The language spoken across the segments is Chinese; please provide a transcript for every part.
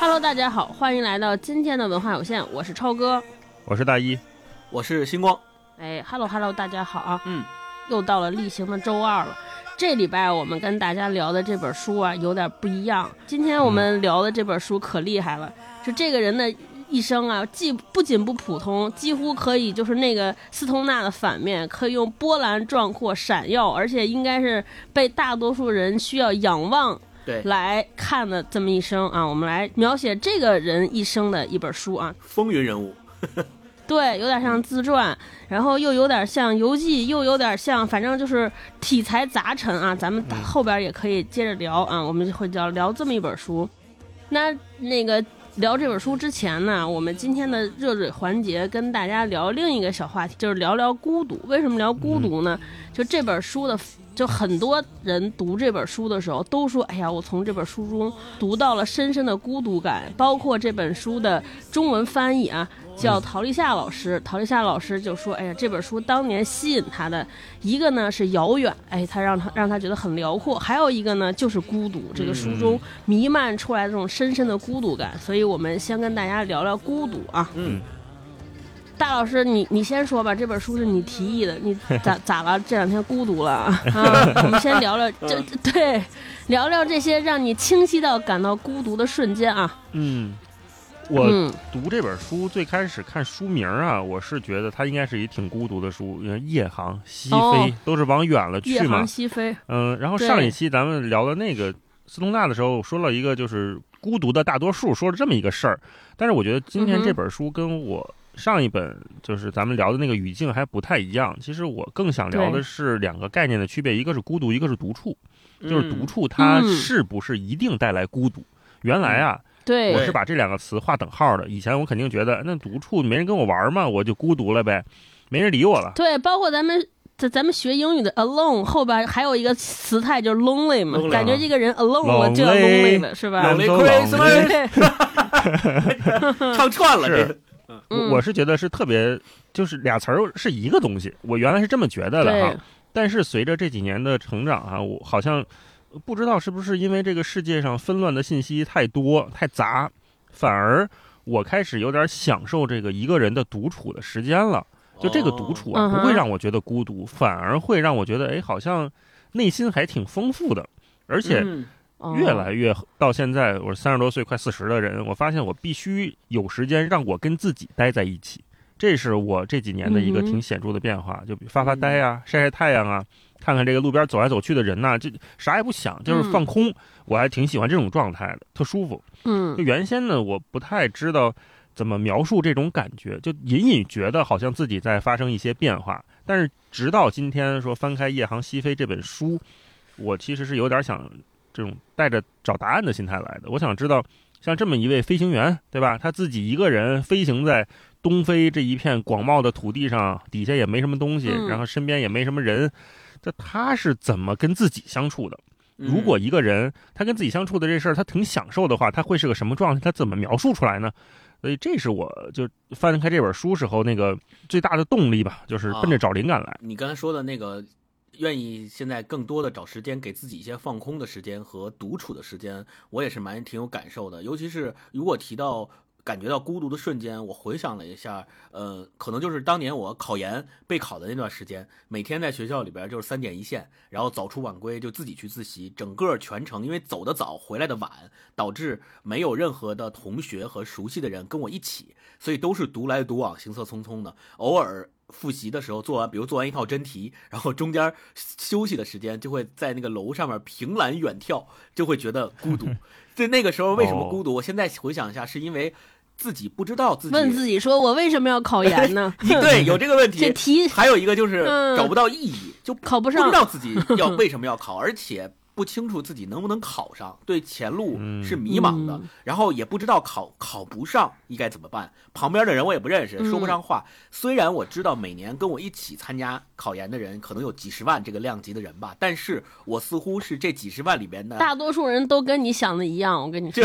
Hello，大家好，欢迎来到今天的文化有限，我是超哥，我是大一，我是星光。哎，Hello Hello，大家好啊，嗯，又到了例行的周二了。这礼拜我们跟大家聊的这本书啊，有点不一样。今天我们聊的这本书可厉害了，就这个人的一生啊，既不仅不普通，几乎可以就是那个斯通纳的反面，可以用波澜壮阔、闪耀，而且应该是被大多数人需要仰望对，来看的这么一生啊。我们来描写这个人一生的一本书啊。风云人物。对，有点像自传，然后又有点像游记，又有点像，反正就是题材杂陈啊。咱们后边也可以接着聊啊，我们会聊聊这么一本书。那那个聊这本书之前呢，我们今天的热水环节跟大家聊另一个小话题，就是聊聊孤独。为什么聊孤独呢？就这本书的，就很多人读这本书的时候都说，哎呀，我从这本书中读到了深深的孤独感，包括这本书的中文翻译啊。叫陶立夏老师，陶立夏老师就说：“哎呀，这本书当年吸引他的一个呢是遥远，哎，他让他让他觉得很辽阔；还有一个呢就是孤独，这个书中弥漫出来这种深深的孤独感。所以我们先跟大家聊聊孤独啊。嗯，大老师，你你先说吧，这本书是你提议的，你 咋咋了？这两天孤独了啊？我们先聊聊这对，聊聊这些让你清晰到感到孤独的瞬间啊。嗯。”我读这本书最开始看书名啊，我是觉得它应该是一挺孤独的书，因为夜航西飞都是往远了去嘛。夜航西飞，嗯，然后上一期咱们聊的那个斯通纳的时候，说了一个就是孤独的大多数，说了这么一个事儿。但是我觉得今天这本书跟我上一本就是咱们聊的那个语境还不太一样。其实我更想聊的是两个概念的区别，一个是孤独，一个是独处。就是独处它是不是一定带来孤独？原来啊。对，我是把这两个词划等号的。以前我肯定觉得那独处没人跟我玩嘛，我就孤独了呗，没人理我了。对，包括咱们咱咱们学英语的 alone 后边还有一个词态就是 lonely 嘛，感觉这个人 alone 我就要 lonely 了，是吧？Lonely Christmas，唱串了是。我我是觉得是特别，就是俩词儿是一个东西。我原来是这么觉得的哈，但是随着这几年的成长啊，我好像。不知道是不是因为这个世界上纷乱的信息太多太杂，反而我开始有点享受这个一个人的独处的时间了。就这个独处啊，不会让我觉得孤独，反而会让我觉得，哎，好像内心还挺丰富的。而且越来越到现在，我三十多岁快四十的人，我发现我必须有时间让我跟自己待在一起。这是我这几年的一个挺显著的变化，就发发呆啊，晒晒太阳啊。看看这个路边走来走去的人呐，就啥也不想，就是放空。我还挺喜欢这种状态的，特舒服。嗯，就原先呢，我不太知道怎么描述这种感觉，就隐隐觉得好像自己在发生一些变化。但是直到今天说翻开《夜航西飞》这本书，我其实是有点想这种带着找答案的心态来的。我想知道，像这么一位飞行员，对吧？他自己一个人飞行在东非这一片广袤的土地上，底下也没什么东西，然后身边也没什么人。这他是怎么跟自己相处的？如果一个人他跟自己相处的这事儿他挺享受的话，他会是个什么状态？他怎么描述出来呢？所以这是我就翻开这本书时候那个最大的动力吧，就是奔着找灵感来。你刚才说的那个，愿意现在更多的找时间给自己一些放空的时间和独处的时间，我也是蛮挺有感受的。尤其是如果提到。感觉到孤独的瞬间，我回想了一下，呃，可能就是当年我考研备考的那段时间，每天在学校里边就是三点一线，然后早出晚归，就自己去自习，整个全程因为走的早，回来的晚，导致没有任何的同学和熟悉的人跟我一起，所以都是独来独往，行色匆匆的。偶尔复习的时候做完，比如做完一套真题，然后中间休息的时间，就会在那个楼上面凭栏远眺，就会觉得孤独。在那个时候为什么孤独？我现在回想一下，是因为。自己不知道自己问自己说：“我为什么要考研呢？”对，有这个问题。这题还有一个就是找不到意义，就考不上，不知道自己要为什么要考，而且。不清楚自己能不能考上，对前路是迷茫的，然后也不知道考考不上应该怎么办。旁边的人我也不认识，说不上话。虽然我知道每年跟我一起参加考研的人可能有几十万这个量级的人吧，但是我似乎是这几十万里边的大多数人都跟你想的一样。我跟你说，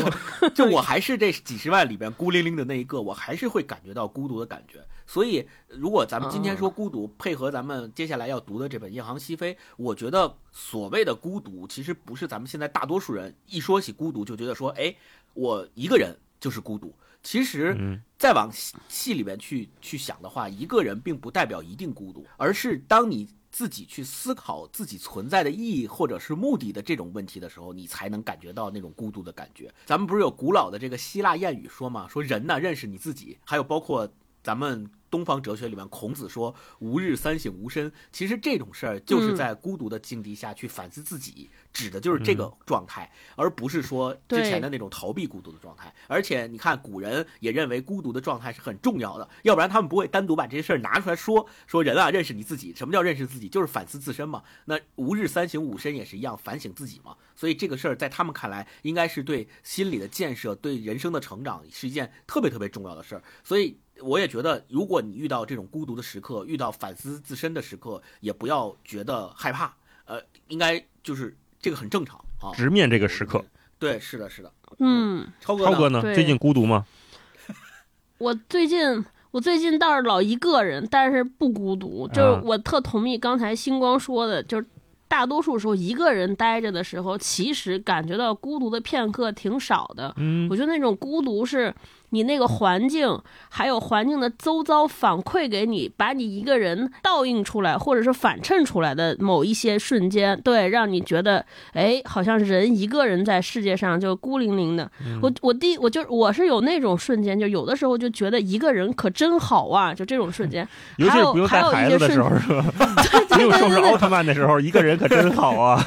就我还是这几十万里边孤零零的那一个，我还是会感觉到孤独的感觉。所以，如果咱们今天说孤独，配合咱们接下来要读的这本《夜航西飞》，我觉得所谓的孤独，其实不是咱们现在大多数人一说起孤独就觉得说，哎，我一个人就是孤独。其实，再往细里面去去想的话，一个人并不代表一定孤独，而是当你自己去思考自己存在的意义或者是目的的这种问题的时候，你才能感觉到那种孤独的感觉。咱们不是有古老的这个希腊谚语说吗？说人呢认识你自己，还有包括咱们。东方哲学里面，孔子说“吾日三省吾身”，其实这种事儿就是在孤独的境地下去反思自己，指的就是这个状态，而不是说之前的那种逃避孤独的状态。而且你看，古人也认为孤独的状态是很重要的，要不然他们不会单独把这些事儿拿出来说。说人啊，认识你自己，什么叫认识自己？就是反思自身嘛。那“吾日三省吾身”也是一样，反省自己嘛。所以这个事儿在他们看来，应该是对心理的建设、对人生的成长是一件特别特别重要的事儿。所以。我也觉得，如果你遇到这种孤独的时刻，遇到反思自身的时刻，也不要觉得害怕。呃，应该就是这个很正常啊。直面这个时刻。对，是的，是的。嗯，超哥，超哥呢？最近孤独吗？我最近，我最近倒是老一个人，但是不孤独。就是我特同意刚才星光说的，就是大多数时候一个人待着的时候，其实感觉到孤独的片刻挺少的。嗯，我觉得那种孤独是。你那个环境，还有环境的周遭反馈给你，把你一个人倒映出来，或者是反衬出来的某一些瞬间，对，让你觉得，哎，好像人一个人在世界上就孤零零的。我我第我就我是有那种瞬间，就有的时候就觉得一个人可真好啊，就这种瞬间。还有还有一些时候 是吧？没有收拾奥特曼的时候，一个人可真好啊。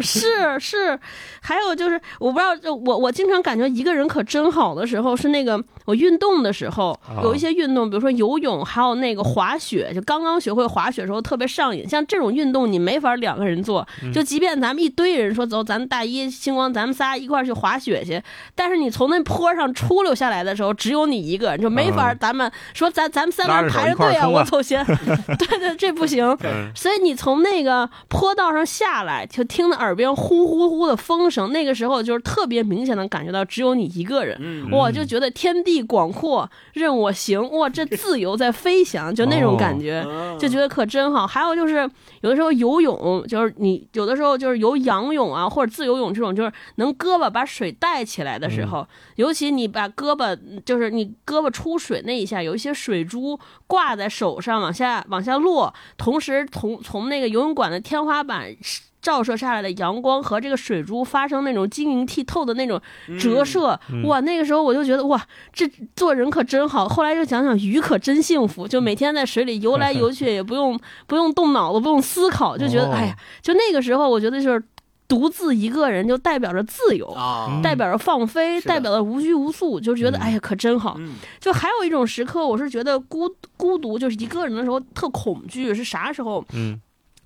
是是，还有就是我不知道，就我我经常感觉一个人可真好的时候是那。那个我运动的时候，有一些运动，比如说游泳，还有那个滑雪，就刚刚学会滑雪的时候特别上瘾。像这种运动，你没法两个人做，就即便咱们一堆人说走，咱们大一星光，咱们仨一块去滑雪去，但是你从那坡上出溜下来的时候，只有你一个人，就没法。咱们说咱咱们三个人排着队啊，我走先。对对，这不行。所以你从那个坡道上下来，就听到耳边呼呼呼的风声，那个时候就是特别明显的感觉到只有你一个人，我就觉得。天地广阔任我行，哇，这自由在飞翔，就那种感觉，就觉得可真好。还有就是，有的时候游泳，就是你有的时候就是游仰泳啊，或者自由泳这种，就是能胳膊把水带起来的时候，尤其你把胳膊，就是你胳膊出水那一下，有一些水珠挂在手上往下往下落，同时从从那个游泳馆的天花板。照射下来的阳光和这个水珠发生那种晶莹剔透的那种折射，哇！那个时候我就觉得哇，这做人可真好。后来就想想鱼可真幸福，就每天在水里游来游去，也不用不用动脑子，不用思考，就觉得哎呀，就那个时候我觉得就是独自一个人就代表着自由，代表着放飞，代表着无拘无束，就觉得哎呀可真好。就还有一种时刻，我是觉得孤孤独，就是一个人的时候特恐惧，是啥时候？嗯。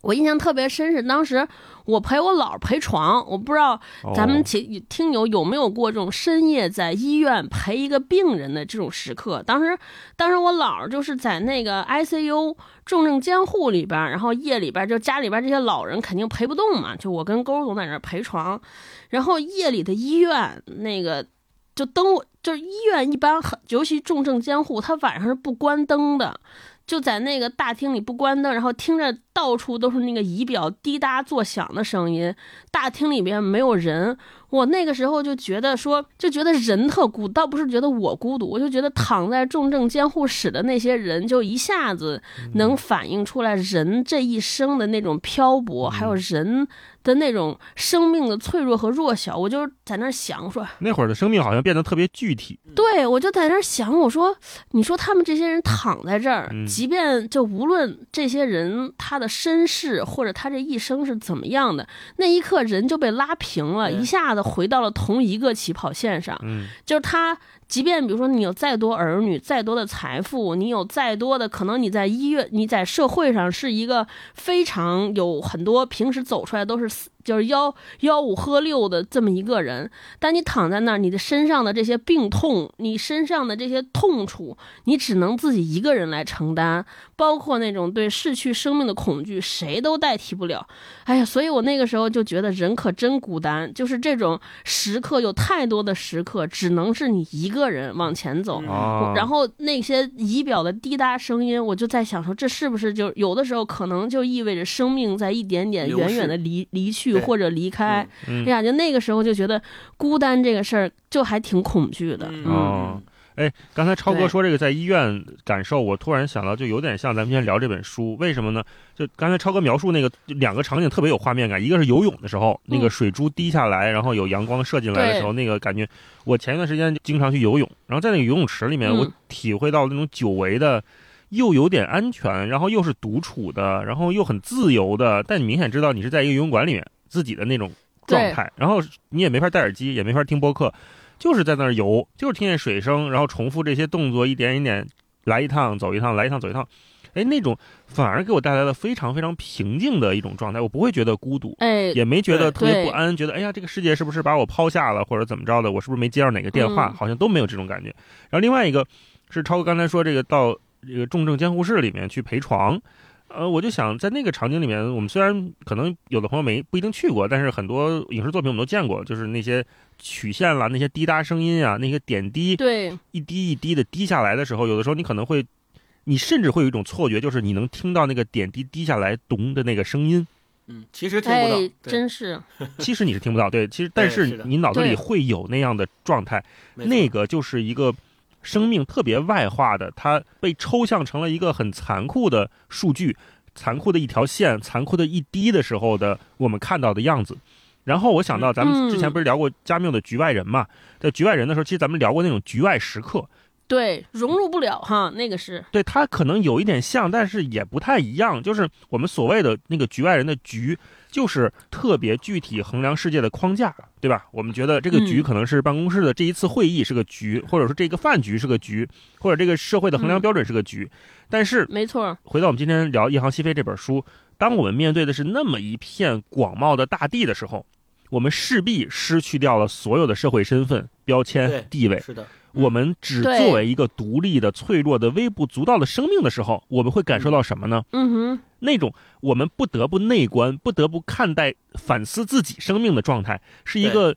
我印象特别深是当时我陪我姥陪床，我不知道咱们听听友有没有过这种深夜在医院陪一个病人的这种时刻。当时，当时我姥就是在那个 ICU 重症监护里边，然后夜里边就家里边这些老人肯定陪不动嘛，就我跟勾总在那陪床，然后夜里的医院那个就灯就是医院一般很，尤其重症监护，他晚上是不关灯的。就在那个大厅里不关灯，然后听着到处都是那个仪表滴答作响的声音，大厅里边没有人。我那个时候就觉得说，就觉得人特孤，倒不是觉得我孤独，我就觉得躺在重症监护室的那些人，就一下子能反映出来人这一生的那种漂泊，还有人。的那种生命的脆弱和弱小，我就在那想说，那会儿的生命好像变得特别具体。对，我就在那想，我说，你说他们这些人躺在这儿，即便就无论这些人他的身世或者他这一生是怎么样的，那一刻人就被拉平了，一下子回到了同一个起跑线上。嗯，就是他。即便比如说你有再多儿女，再多的财富，你有再多的可能，你在医院，你在社会上是一个非常有很多平时走出来都是就是吆吆五喝六的这么一个人。但你躺在那儿，你的身上的这些病痛，你身上的这些痛楚，你只能自己一个人来承担，包括那种对逝去生命的恐惧，谁都代替不了。哎呀，所以我那个时候就觉得人可真孤单，就是这种时刻有太多的时刻，只能是你一个人往前走。然后那些仪表的滴答声音，我就在想说，这是不是就有的时候可能就意味着生命在一点点远远的离离去或者离开？哎呀，就那个时候就觉得孤单这个事儿就还挺恐惧的。嗯，哎，刚才超哥说这个在医院感受，我突然想到，就有点像咱们今天聊这本书，为什么呢？就刚才超哥描述那个两个场景特别有画面感，一个是游泳的时候，那个水珠滴下来，然后有阳光射进来的时候，那个感觉。我前一段时间经常去游泳，然后在那个游泳池里面，我体会到那种久违的，又有点安全，然后又是独处的，然后又很自由的，但你明显知道你是在一个游泳馆里面自己的那种状态，然后你也没法戴耳机，也没法听播客，就是在那儿游，就是听见水声，然后重复这些动作，一点一点来一趟走一趟，来一趟走一趟。哎，那种反而给我带来了非常非常平静的一种状态，我不会觉得孤独，哎，也没觉得特别不安，觉得哎呀，这个世界是不是把我抛下了，或者怎么着的，我是不是没接到哪个电话，好像都没有这种感觉。然后另外一个是超哥刚才说这个到这个重症监护室里面去陪床，呃，我就想在那个场景里面，我们虽然可能有的朋友没不一定去过，但是很多影视作品我们都见过，就是那些曲线啦，那些滴答声音啊，那些点滴，对，一滴一滴的滴下来的时候，有的时候你可能会。你甚至会有一种错觉，就是你能听到那个点滴滴下来咚的那个声音。嗯，其实听不到，真是。其实你是听不到，对，其实但是你脑子里会有那样的状态，那个就是一个生命特别外化的，它被抽象成了一个很残酷的数据，残酷的一条线，残酷的一滴的时候的我们看到的样子。然后我想到咱们之前不是聊过加缪的《局外人》嘛，在《局外人》的时候，其实咱们聊过那种局外时刻。对，融入不了哈，那个是对它可能有一点像，但是也不太一样。就是我们所谓的那个局外人的局，就是特别具体衡量世界的框架，对吧？我们觉得这个局可能是办公室的这一次会议是个局，或者说这个饭局是个局，或者这个社会的衡量标准是个局。但是，没错。回到我们今天聊《一行西飞》这本书，当我们面对的是那么一片广袤的大地的时候，我们势必失去掉了所有的社会身份标签地位。是的。我们只作为一个独立的、脆弱的、微不足道的生命的时候，我们会感受到什么呢？嗯哼，那种我们不得不内观、不得不看待、反思自己生命的状态，是一个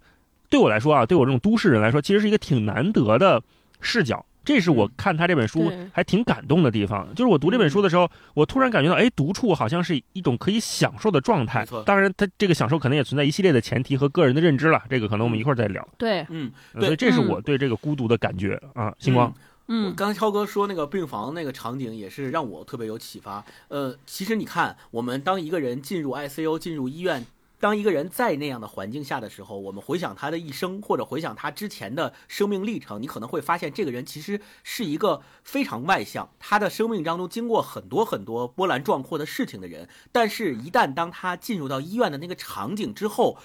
对我来说啊，对我这种都市人来说，其实是一个挺难得的视角。这是我看他这本书还挺感动的地方，就是我读这本书的时候，我突然感觉到，哎，独处好像是一种可以享受的状态。当然，他这个享受可能也存在一系列的前提和个人的认知了，这个可能我们一会儿再聊。对，嗯，所以这是我对这个孤独的感觉啊。星光，嗯，刚才超哥说那个病房那个场景也是让我特别有启发。呃，其实你看，我们当一个人进入 ICU、进入医院。当一个人在那样的环境下的时候，我们回想他的一生，或者回想他之前的生命历程，你可能会发现，这个人其实是一个非常外向，他的生命当中经过很多很多波澜壮阔的事情的人。但是，一旦当他进入到医院的那个场景之后，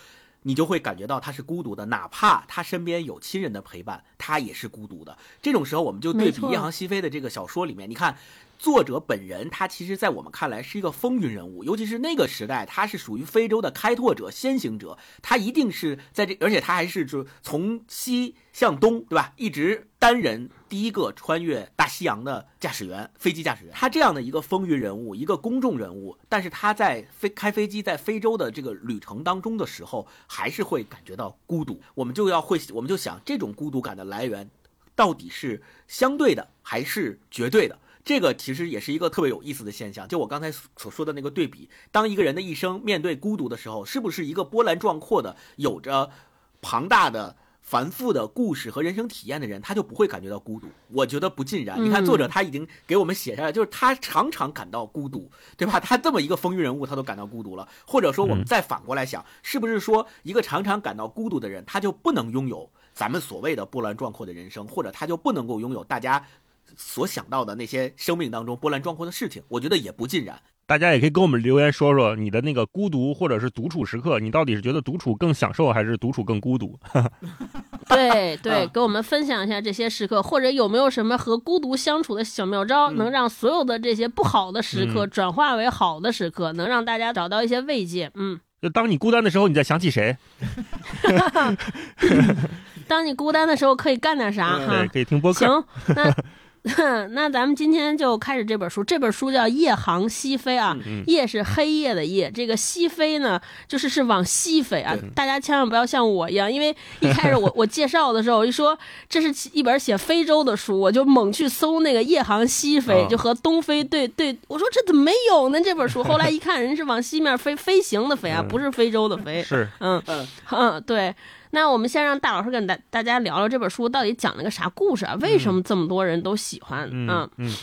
你就会感觉到他是孤独的，哪怕他身边有亲人的陪伴，他也是孤独的。这种时候，我们就对比《夜航西飞》的这个小说里面，你看。作者本人，他其实，在我们看来是一个风云人物，尤其是那个时代，他是属于非洲的开拓者、先行者，他一定是在这，而且他还是就从西向东，对吧？一直单人第一个穿越大西洋的驾驶员，飞机驾驶员，他这样的一个风云人物，一个公众人物，但是他在飞开飞机在非洲的这个旅程当中的时候，还是会感觉到孤独。我们就要会，我们就想，这种孤独感的来源，到底是相对的还是绝对的？这个其实也是一个特别有意思的现象，就我刚才所说的那个对比，当一个人的一生面对孤独的时候，是不是一个波澜壮阔的、有着庞大的、繁复的故事和人生体验的人，他就不会感觉到孤独？我觉得不尽然。你看作者他已经给我们写下来，就是他常常感到孤独，对吧？他这么一个风云人物，他都感到孤独了。或者说，我们再反过来想，是不是说一个常常感到孤独的人，他就不能拥有咱们所谓的波澜壮阔的人生，或者他就不能够拥有大家？所想到的那些生命当中波澜壮阔的事情，我觉得也不尽然。大家也可以跟我们留言说说你的那个孤独或者是独处时刻，你到底是觉得独处更享受还是独处更孤独？对 对，给我们分享一下这些时刻，或者有没有什么和孤独相处的小妙招，能让所有的这些不好的时刻转化为好的时刻，能让大家找到一些慰藉。嗯。就当你孤单的时候，你在想起谁？当你孤单的时候，可以干点啥？哈，可以听播客。行，那。那咱们今天就开始这本书，这本书叫《夜航西飞》啊，夜是黑夜的夜，这个西飞呢，就是是往西飞啊。大家千万不要像我一样，因为一开始我 我介绍的时候，我一说这是一本写非洲的书，我就猛去搜那个《夜航西飞》，就和东非对对，我说这怎么没有呢？这本书后来一看，人是往西面飞，飞行的飞啊，不是非洲的飞。是，嗯嗯，对。那我们先让大老师跟大大家聊聊这本书到底讲了个啥故事啊？为什么这么多人都喜欢？嗯嗯，《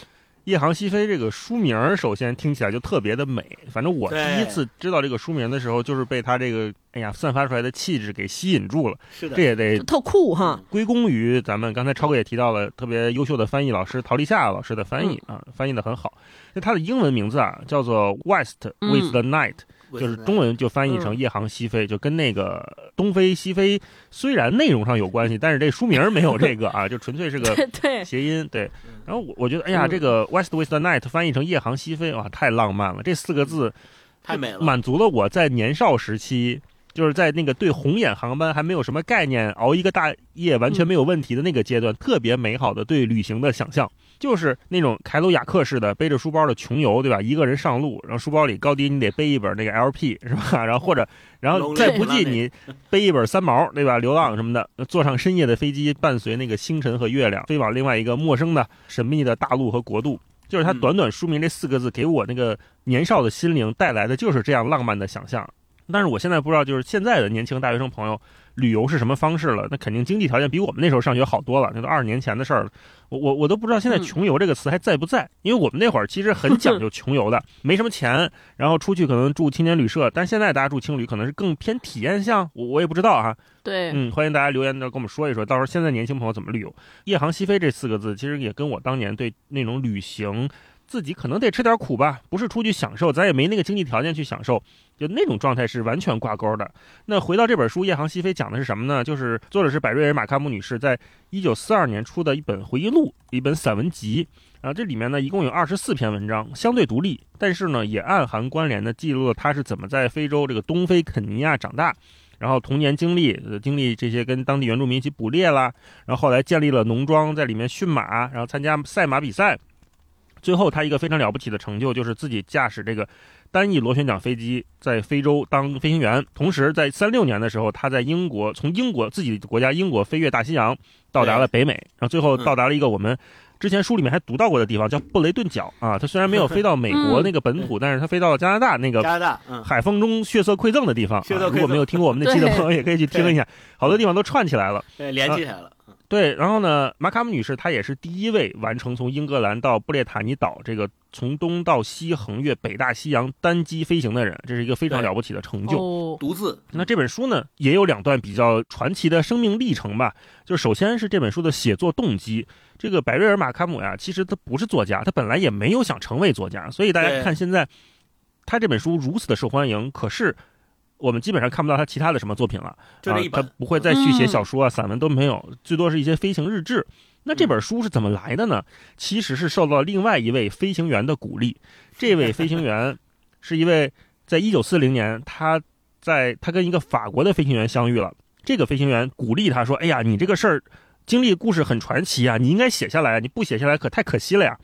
夜航西飞》这个书名首先听起来就特别的美。反正我第一次知道这个书名的时候，就是被他这个哎呀散发出来的气质给吸引住了。是的，这也得特酷哈。归功于咱们刚才超哥也提到了特别优秀的翻译老师陶立夏老师的翻译啊，翻译的很好。那他的英文名字啊叫做《West with the Night》。就是中文就翻译成《夜航西飞》，就跟那个东飞西飞虽然内容上有关系，但是这书名没有这个啊，就纯粹是个 谐音。对，然后我我觉得，哎呀，这个 West with the Night 翻译成《夜航西飞》哇，太浪漫了，这四个字太美了，满足了我在年少时期，就是在那个对红眼航班还没有什么概念，熬一个大夜完全没有问题的那个阶段，特别美好的对旅行的想象。就是那种凯鲁亚克式的背着书包的穷游，对吧？一个人上路，然后书包里高低你得背一本那个 LP，是吧？然后或者，然后再不济你背一本三毛，对吧？流浪什么的，坐上深夜的飞机，伴随那个星辰和月亮，飞往另外一个陌生的、神秘的大陆和国度。就是他短短书名这四个字，给我那个年少的心灵带来的就是这样浪漫的想象。但是我现在不知道，就是现在的年轻大学生朋友。旅游是什么方式了？那肯定经济条件比我们那时候上学好多了。那都二十年前的事儿了。我我我都不知道现在“穷游”这个词还在不在？因为我们那会儿其实很讲究穷游的，没什么钱，然后出去可能住青年旅社。但现在大家住青旅可能是更偏体验项，我我也不知道哈。对，嗯，欢迎大家留言的跟我们说一说，到时候现在年轻朋友怎么旅游？“夜航西飞”这四个字其实也跟我当年对那种旅行。自己可能得吃点苦吧，不是出去享受，咱也没那个经济条件去享受，就那种状态是完全挂钩的。那回到这本书《夜航西飞》，讲的是什么呢？就是作者是百瑞尔·马卡姆女士，在一九四二年出的一本回忆录，一本散文集。啊，这里面呢一共有二十四篇文章，相对独立，但是呢也暗含关联的记录了她是怎么在非洲这个东非肯尼亚长大，然后童年经历，经历这些跟当地原住民一起捕猎啦，然后后来建立了农庄，在里面驯马，然后参加赛马比赛。最后，他一个非常了不起的成就就是自己驾驶这个单翼螺旋桨飞机在非洲当飞行员。同时，在三六年的时候，他在英国从英国自己的国家英国飞越大西洋，到达了北美，然后最后到达了一个我们之前书里面还读到过的地方，叫布雷顿角啊。他虽然没有飞到美国那个本土，但是他飞到了加拿大那个加拿大海风中血色馈赠的地方。如果没有听过我们那期的朋友，也可以去听一下，好多地方都串起来了，对，连起来了。对，然后呢，马卡姆女士她也是第一位完成从英格兰到布列塔尼岛这个从东到西横越北大西洋单机飞行的人，这是一个非常了不起的成就。独自。那这本书呢，也有两段比较传奇的生命历程吧。就首先是这本书的写作动机，这个百瑞尔马卡姆呀，其实他不是作家，他本来也没有想成为作家，所以大家看现在他这本书如此的受欢迎，可是。我们基本上看不到他其他的什么作品了，啊，他不会再续写小说啊，散文都没有，最多是一些飞行日志。那这本书是怎么来的呢？其实是受到另外一位飞行员的鼓励。这位飞行员 是一位，在一九四零年，他在他跟一个法国的飞行员相遇了。这个飞行员鼓励他说：“哎呀，你这个事儿经历故事很传奇啊，你应该写下来，你不写下来可太可惜了呀。”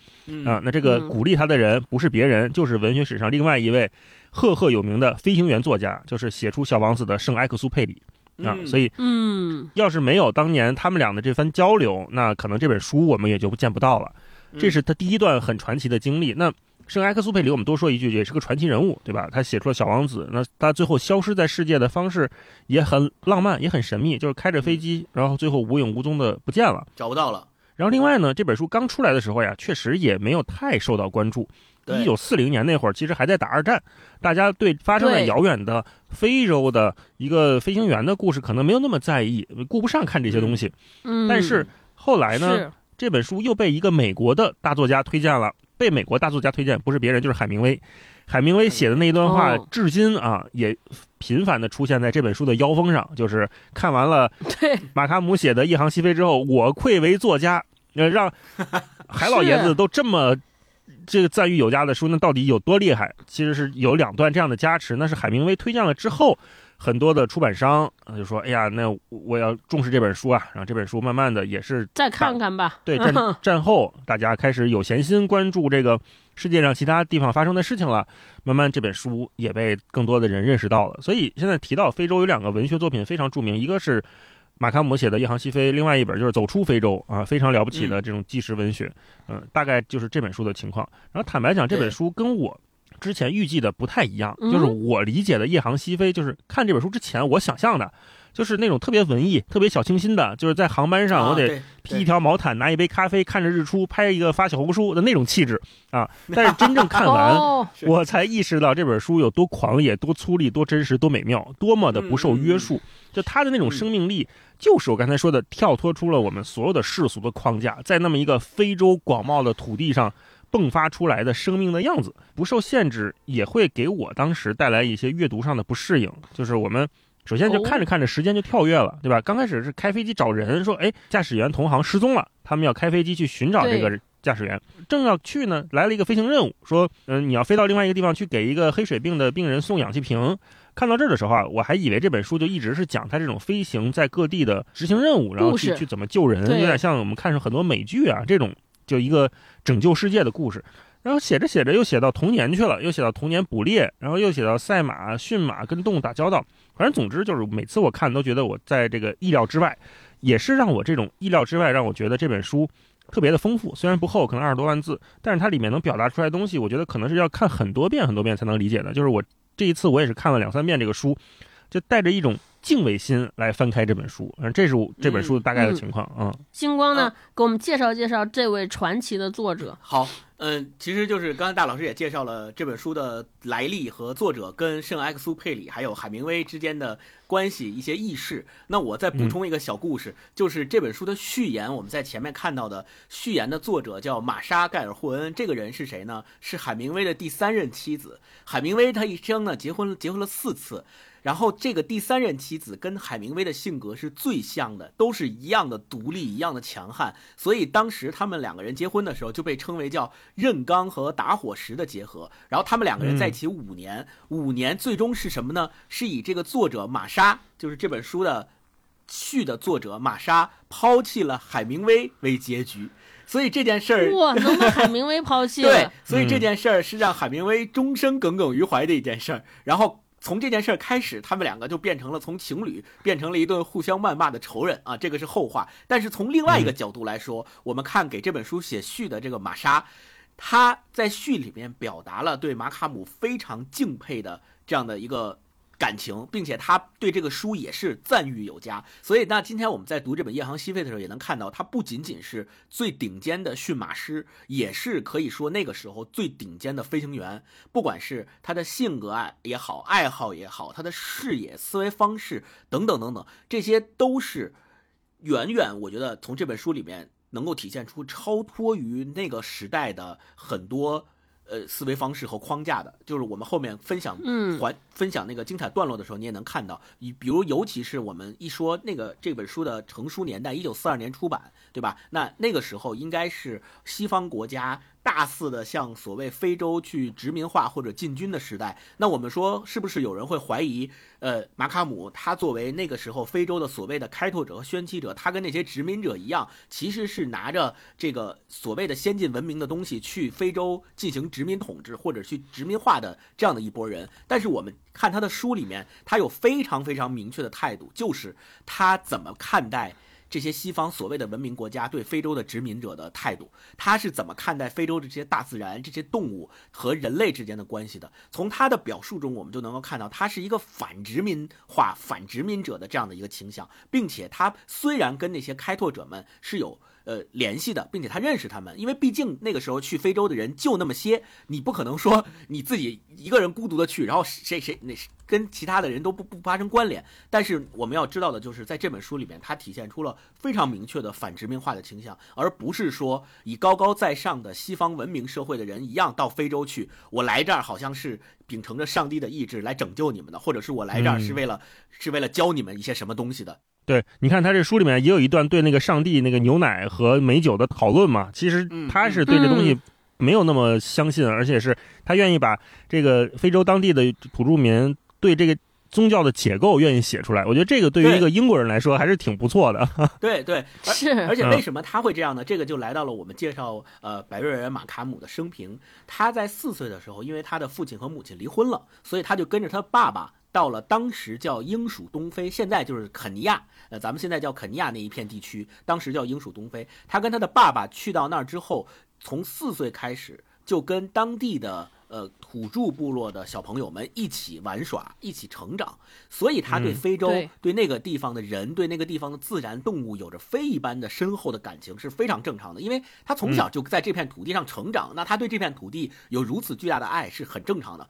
啊，那这个鼓励他的人不是别人，就是文学史上另外一位。赫赫有名的飞行员作家，就是写出《小王子》的圣埃克苏佩里啊，所以，嗯，要是没有当年他们俩的这番交流，那可能这本书我们也就见不到了。这是他第一段很传奇的经历。那圣埃克苏佩里，我们多说一句，也是个传奇人物，对吧？他写出了《小王子》，那他最后消失在世界的方式也很浪漫，也很神秘，就是开着飞机，然后最后无影无踪的不见了，找不到了。然后另外呢，这本书刚出来的时候呀，确实也没有太受到关注。一九四零年那会儿，其实还在打二战，大家对发生在遥远的非洲的一个飞行员的故事可能没有那么在意，顾不上看这些东西。嗯，但是后来呢，这本书又被一个美国的大作家推荐了，被美国大作家推荐，不是别人就是海明威。海明威写的那一段话，至今啊也频繁的出现在这本书的腰封上。就是看完了 马卡姆写的《一航西飞》之后，我愧为作家，让 海老爷子都这么。这个赞誉有加的书，那到底有多厉害？其实是有两段这样的加持，那是海明威推荐了之后。很多的出版商就说：“哎呀，那我要重视这本书啊！”然后这本书慢慢的也是再看看吧。对战 战后，大家开始有闲心关注这个世界上其他地方发生的事情了。慢慢这本书也被更多的人认识到了。所以现在提到非洲有两个文学作品非常著名，一个是马卡姆写的《夜航西飞》，另外一本就是《走出非洲》啊，非常了不起的这种纪实文学。嗯，大概就是这本书的情况。然后坦白讲，这本书跟我。之前预计的不太一样，就是我理解的《夜航西飞》，就是看这本书之前我想象的，就是那种特别文艺、特别小清新的，就是在航班上我得披一条毛毯，拿一杯咖啡，看着日出，拍一个发小红书的那种气质啊。但是真正看完，我才意识到这本书有多狂野、多粗粝、多真实、多美妙，多么的不受约束。就他的那种生命力，就是我刚才说的，跳脱出了我们所有的世俗的框架，在那么一个非洲广袤的土地上。迸发出来的生命的样子，不受限制，也会给我当时带来一些阅读上的不适应。就是我们首先就看着看着时间就跳跃了，对吧？刚开始是开飞机找人，说哎，驾驶员同行失踪了，他们要开飞机去寻找这个驾驶员。正要去呢，来了一个飞行任务，说嗯，你要飞到另外一个地方去给一个黑水病的病人送氧气瓶。看到这儿的时候啊，我还以为这本书就一直是讲他这种飞行在各地的执行任务，然后去去怎么救人，有点像我们看上很多美剧啊这种。就一个拯救世界的故事，然后写着写着又写到童年去了，又写到童年捕猎，然后又写到赛马、驯马，跟动物打交道。反正总之就是每次我看都觉得我在这个意料之外，也是让我这种意料之外让我觉得这本书特别的丰富。虽然不厚，可能二十多万字，但是它里面能表达出来的东西，我觉得可能是要看很多遍很多遍才能理解的。就是我这一次我也是看了两三遍这个书，就带着一种。敬畏心来翻开这本书，嗯，这是这本书的大概的情况啊。星光呢，给我们介绍介绍这位传奇的作者。好，嗯，其实就是刚才大老师也介绍了这本书的来历和作者跟圣埃克苏佩里还有海明威之间的关系一些轶事。那我再补充一个小故事，就是这本书的序言，我们在前面看到的序言的作者叫玛莎盖尔霍恩，这个人是谁呢？是海明威的第三任妻子。海明威他一生呢结婚结婚了四次。然后这个第三任妻子跟海明威的性格是最像的，都是一样的独立，一样的强悍。所以当时他们两个人结婚的时候就被称为叫韧钢和打火石的结合。然后他们两个人在一起五年，五年最终是什么呢？是以这个作者玛莎，就是这本书的序的作者玛莎抛弃了海明威为结局。所以这件事儿哇，能被海明威抛弃了。对，所以这件事儿是让海明威终生耿耿于怀的一件事儿。然后。从这件事开始，他们两个就变成了从情侣变成了一对互相谩骂的仇人啊！这个是后话。但是从另外一个角度来说，我们看给这本书写序的这个玛莎，她在序里面表达了对马卡姆非常敬佩的这样的一个。感情，并且他对这个书也是赞誉有加。所以，那今天我们在读这本《夜航西飞》的时候，也能看到，他不仅仅是最顶尖的驯马师，也是可以说那个时候最顶尖的飞行员。不管是他的性格啊也好，爱好也好，他的视野、思维方式等等等等，这些都是远远，我觉得从这本书里面能够体现出超脱于那个时代的很多。呃，思维方式和框架的，就是我们后面分享，嗯，环分享那个精彩段落的时候，你也能看到，你比如尤其是我们一说那个这本书的成书年代，一九四二年出版，对吧？那那个时候应该是西方国家。大肆的向所谓非洲去殖民化或者进军的时代，那我们说是不是有人会怀疑？呃，马卡姆他作为那个时候非洲的所谓的开拓者和宣启者，他跟那些殖民者一样，其实是拿着这个所谓的先进文明的东西去非洲进行殖民统治或者去殖民化的这样的一波人。但是我们看他的书里面，他有非常非常明确的态度，就是他怎么看待。这些西方所谓的文明国家对非洲的殖民者的态度，他是怎么看待非洲的这些大自然、这些动物和人类之间的关系的？从他的表述中，我们就能够看到，他是一个反殖民化、反殖民者的这样的一个倾向，并且他虽然跟那些开拓者们是有。呃，联系的，并且他认识他们，因为毕竟那个时候去非洲的人就那么些，你不可能说你自己一个人孤独的去，然后谁谁那跟其他的人都不不发生关联。但是我们要知道的就是，在这本书里面，它体现出了非常明确的反殖民化的倾向，而不是说以高高在上的西方文明社会的人一样到非洲去，我来这儿好像是秉承着上帝的意志来拯救你们的，或者是我来这儿是为了是为了教你们一些什么东西的。对，你看他这书里面也有一段对那个上帝、那个牛奶和美酒的讨论嘛。其实他是对这东西没有那么相信，而且是他愿意把这个非洲当地的土著民对这个。宗教的解构愿意写出来，我觉得这个对于一个英国人来说还是挺不错的。对 对，是。而且为什么他会这样呢？这个就来到了我们介绍呃白瑞人马卡姆的生平。他在四岁的时候，因为他的父亲和母亲离婚了，所以他就跟着他爸爸到了当时叫英属东非，现在就是肯尼亚，呃，咱们现在叫肯尼亚那一片地区，当时叫英属东非。他跟他的爸爸去到那儿之后，从四岁开始就跟当地的。呃，土著部落的小朋友们一起玩耍，一起成长，所以他对非洲、对那个地方的人、对那个地方的自然动物有着非一般的深厚的感情，是非常正常的。因为他从小就在这片土地上成长，那他对这片土地有如此巨大的爱是很正常的。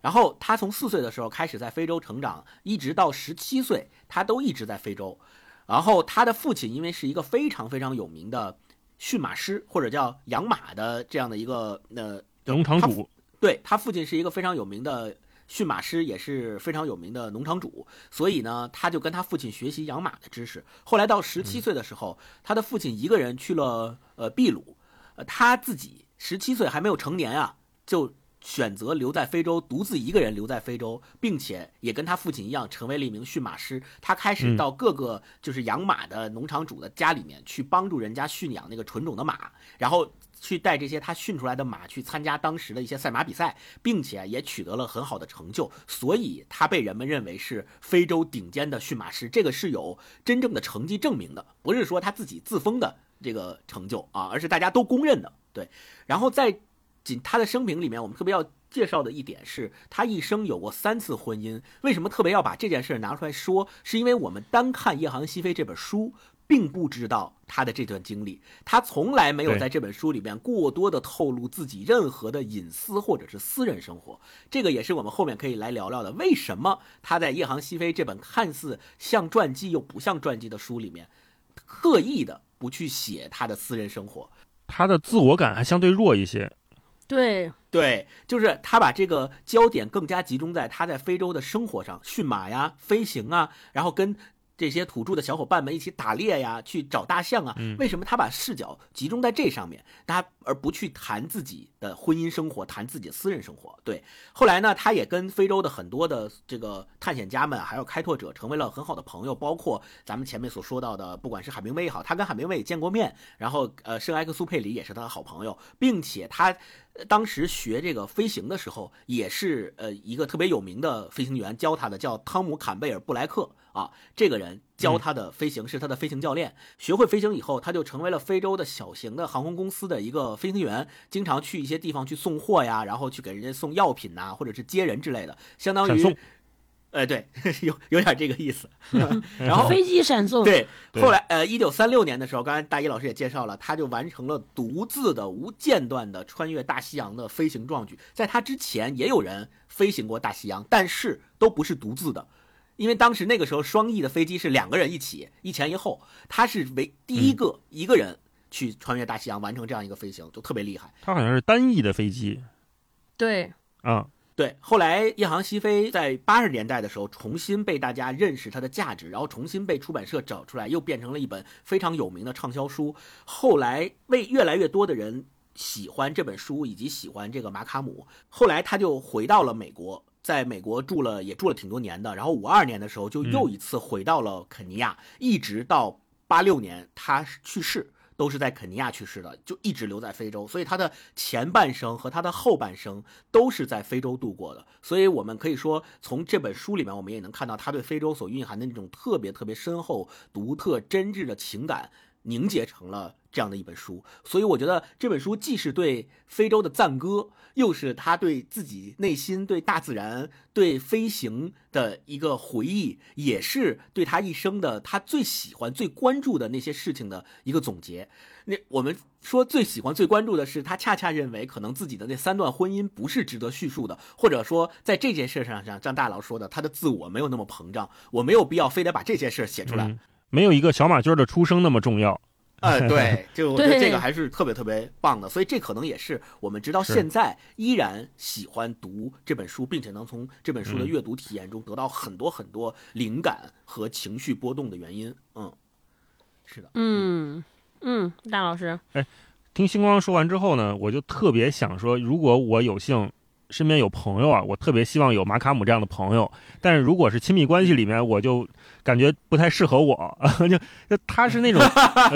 然后他从四岁的时候开始在非洲成长，一直到十七岁，他都一直在非洲。然后他的父亲因为是一个非常非常有名的驯马师，或者叫养马的这样的一个呃农场主。对他父亲是一个非常有名的驯马师，也是非常有名的农场主，所以呢，他就跟他父亲学习养马的知识。后来到十七岁的时候，他的父亲一个人去了呃秘鲁，呃，他自己十七岁还没有成年啊，就。选择留在非洲，独自一个人留在非洲，并且也跟他父亲一样，成为了一名驯马师。他开始到各个就是养马的农场主的家里面去帮助人家驯养那个纯种的马，然后去带这些他驯出来的马去参加当时的一些赛马比赛，并且也取得了很好的成就。所以他被人们认为是非洲顶尖的驯马师，这个是有真正的成绩证明的，不是说他自己自封的这个成就啊，而是大家都公认的。对，然后在。他的生平里面，我们特别要介绍的一点是，他一生有过三次婚姻。为什么特别要把这件事拿出来说？是因为我们单看《夜航西飞》这本书，并不知道他的这段经历。他从来没有在这本书里面过多的透露自己任何的隐私或者是私人生活。这个也是我们后面可以来聊聊的。为什么他在《夜航西飞》这本看似像传记又不像传记的书里面，刻意的不去写他的私人生活？他的自我感还相对弱一些。对对，就是他把这个焦点更加集中在他在非洲的生活上，驯马呀、飞行啊，然后跟。这些土著的小伙伴们一起打猎呀，去找大象啊。为什么他把视角集中在这上面，他而不去谈自己的婚姻生活，谈自己的私人生活？对。后来呢，他也跟非洲的很多的这个探险家们，还有开拓者，成为了很好的朋友。包括咱们前面所说到的，不管是海明威也好，他跟海明威也见过面。然后，呃，圣埃克苏佩里也是他的好朋友，并且他当时学这个飞行的时候，也是呃一个特别有名的飞行员教他的，叫汤姆坎贝尔布莱克。啊，这个人教他的飞行是他的飞行教练。学会飞行以后，他就成为了非洲的小型的航空公司的一个飞行员，经常去一些地方去送货呀，然后去给人家送药品呐，或者是接人之类的，相当于，哎，对，有有点这个意思。然后飞机闪送。对，后来呃，一九三六年的时候，刚才大一老师也介绍了，他就完成了独自的无间断的穿越大西洋的飞行壮举。在他之前也有人飞行过大西洋，但是都不是独自的。因为当时那个时候双翼的飞机是两个人一起一前一后，他是为第一个一个人去穿越大西洋完成这样一个飞行，就特别厉害。他好像是单翼的飞机，对，啊，对。后来《夜航西飞》在八十年代的时候重新被大家认识它的价值，然后重新被出版社找出来，又变成了一本非常有名的畅销书。后来为越来越多的人喜欢这本书以及喜欢这个马卡姆，后来他就回到了美国。在美国住了也住了挺多年的，然后五二年的时候就又一次回到了肯尼亚，一直到八六年他去世都是在肯尼亚去世的，就一直留在非洲，所以他的前半生和他的后半生都是在非洲度过的。所以我们可以说，从这本书里面，我们也能看到他对非洲所蕴含的那种特别特别深厚、独特、真挚的情感凝结成了。这样的一本书，所以我觉得这本书既是对非洲的赞歌，又是他对自己内心、对大自然、对飞行的一个回忆，也是对他一生的他最喜欢、最关注的那些事情的一个总结。那我们说最喜欢、最关注的是，他恰恰认为可能自己的那三段婚姻不是值得叙述的，或者说在这件事上上，像大佬说的，他的自我没有那么膨胀，我没有必要非得把这些事写出来，没有一个小马驹的出生那么重要。哎，对，就我觉得这个还是特别特别棒的，所以这可能也是我们直到现在依然喜欢读这本书，并且能从这本书的阅读体验中得到很多很多灵感和情绪波动的原因。嗯，是的，嗯嗯，大老师，哎。听星光说完之后呢，我就特别想说，如果我有幸。身边有朋友啊，我特别希望有马卡姆这样的朋友。但是如果是亲密关系里面，我就感觉不太适合我。就就他是那种，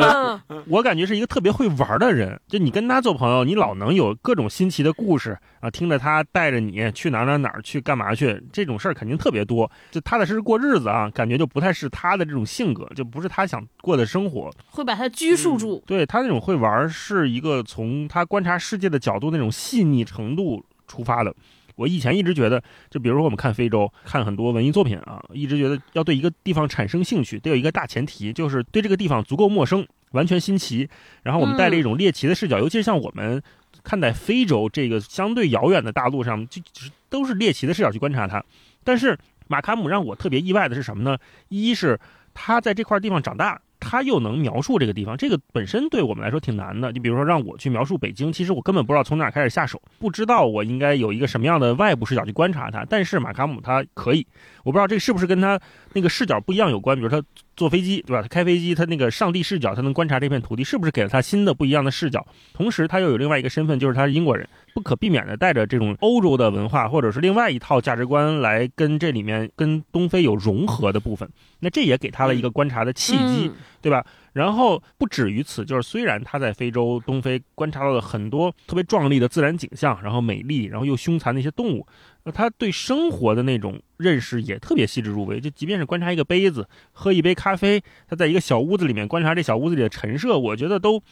我感觉是一个特别会玩的人。就你跟他做朋友，你老能有各种新奇的故事啊，听着他带着你去哪哪哪去干嘛去，这种事儿肯定特别多。就踏踏实实过日子啊，感觉就不太是他的这种性格，就不是他想过的生活。会把他拘束住。对他那种会玩，是一个从他观察世界的角度那种细腻程度。出发的，我以前一直觉得，就比如说我们看非洲，看很多文艺作品啊，一直觉得要对一个地方产生兴趣，得有一个大前提，就是对这个地方足够陌生，完全新奇。然后我们带着一种猎奇的视角，尤其是像我们看待非洲这个相对遥远的大陆上，就都是猎奇的视角去观察它。但是马卡姆让我特别意外的是什么呢？一是他在这块地方长大。他又能描述这个地方，这个本身对我们来说挺难的。你比如说让我去描述北京，其实我根本不知道从哪开始下手，不知道我应该有一个什么样的外部视角去观察它。但是马卡姆他可以，我不知道这是不是跟他那个视角不一样有关。比如他坐飞机，对吧？他开飞机，他那个上帝视角，他能观察这片土地，是不是给了他新的不一样的视角？同时他又有另外一个身份，就是他是英国人。不可避免的带着这种欧洲的文化，或者是另外一套价值观来跟这里面跟东非有融合的部分，那这也给他了一个观察的契机，对吧？然后不止于此，就是虽然他在非洲东非观察到了很多特别壮丽的自然景象，然后美丽，然后又凶残的一些动物，那他对生活的那种认识也特别细致入微。就即便是观察一个杯子，喝一杯咖啡，他在一个小屋子里面观察这小屋子里的陈设，我觉得都，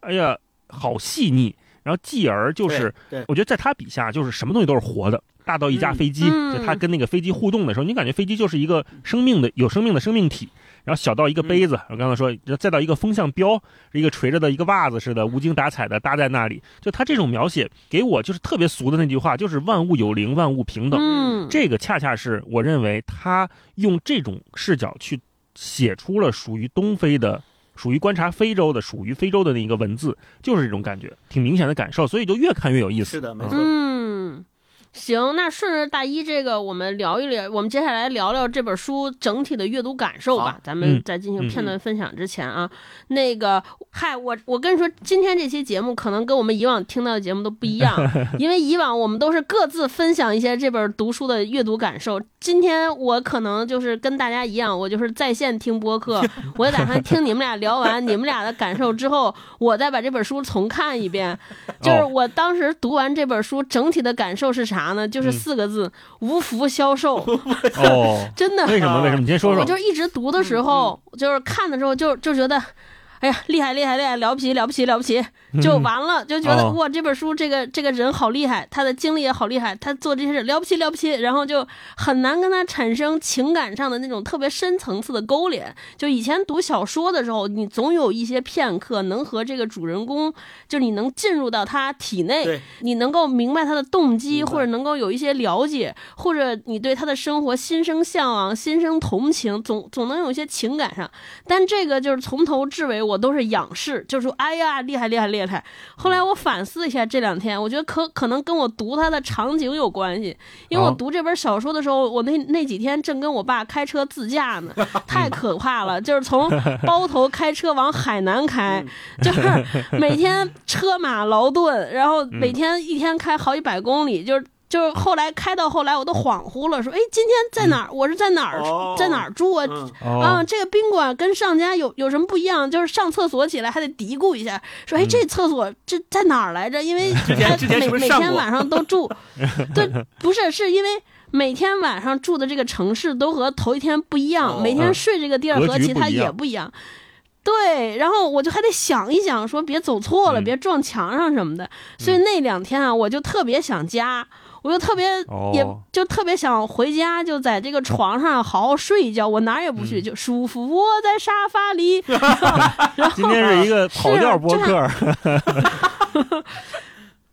哎呀，好细腻。然后继而就是，我觉得在他笔下就是什么东西都是活的，大到一架飞机，就他跟那个飞机互动的时候，你感觉飞机就是一个生命的、有生命的生命体。然后小到一个杯子，我刚才说，再到一个风向标，一个垂着的一个袜子似的，无精打采的搭在那里。就他这种描写，给我就是特别俗的那句话，就是万物有灵，万物平等。嗯，这个恰恰是我认为他用这种视角去写出了属于东非的。属于观察非洲的，属于非洲的那一个文字，就是这种感觉，挺明显的感受，所以就越看越有意思。是的，没错。嗯。行，那顺着大一这个，我们聊一聊。我们接下来聊聊这本书整体的阅读感受吧。咱们在进行片段分享之前啊，那个，嗨，我我跟你说，今天这期节目可能跟我们以往听到的节目都不一样，因为以往我们都是各自分享一些这本读书的阅读感受。今天我可能就是跟大家一样，我就是在线听播客，我打算听你们俩聊完你们俩的感受之后，我再把这本书重看一遍。就是我当时读完这本书，整体的感受是啥？啥呢？就是四个字：无福消受。哦，真的？为什么？为什么？你先说说。我就一直读的时候，就是看的时候，就就觉得。哎呀，厉害厉害厉害，了不起了不起了不起，就完了，就觉得哇，这本书这个这个人好厉害，他的经历也好厉害，他做这些事了不起了不起，然后就很难跟他产生情感上的那种特别深层次的勾连。就以前读小说的时候，你总有一些片刻能和这个主人公，就是你能进入到他体内，你能够明白他的动机，或者能够有一些了解，或者你对他的生活心生向往、心生同情，总总能有一些情感上。但这个就是从头至尾。我都是仰视，就说哎呀厉害厉害厉害。后来我反思一下，这两天我觉得可可能跟我读他的场景有关系，因为我读这本小说的时候，我那那几天正跟我爸开车自驾呢 太可怕了，就是从包头开车往海南开，就是每天车马劳顿，然后每天一天开好几百公里，就是。就是后来开到后来，我都恍惚了，说：“哎，今天在哪儿？我是在哪儿？在哪儿住啊？啊，这个宾馆跟上家有有什么不一样？就是上厕所起来还得嘀咕一下，说：哎，这厕所这在哪儿来着？因为每每天晚上都住，对，不是，是因为每天晚上住的这个城市都和头一天不一样，每天睡这个地儿和其他也不一样。对，然后我就还得想一想，说别走错了，别撞墙上什么的。所以那两天啊，我就特别想家。”我就特别，也就特别想回家，就在这个床上好好睡一觉，我哪儿也不去，就舒服窝在沙发里。然后今天是一个跑调播客，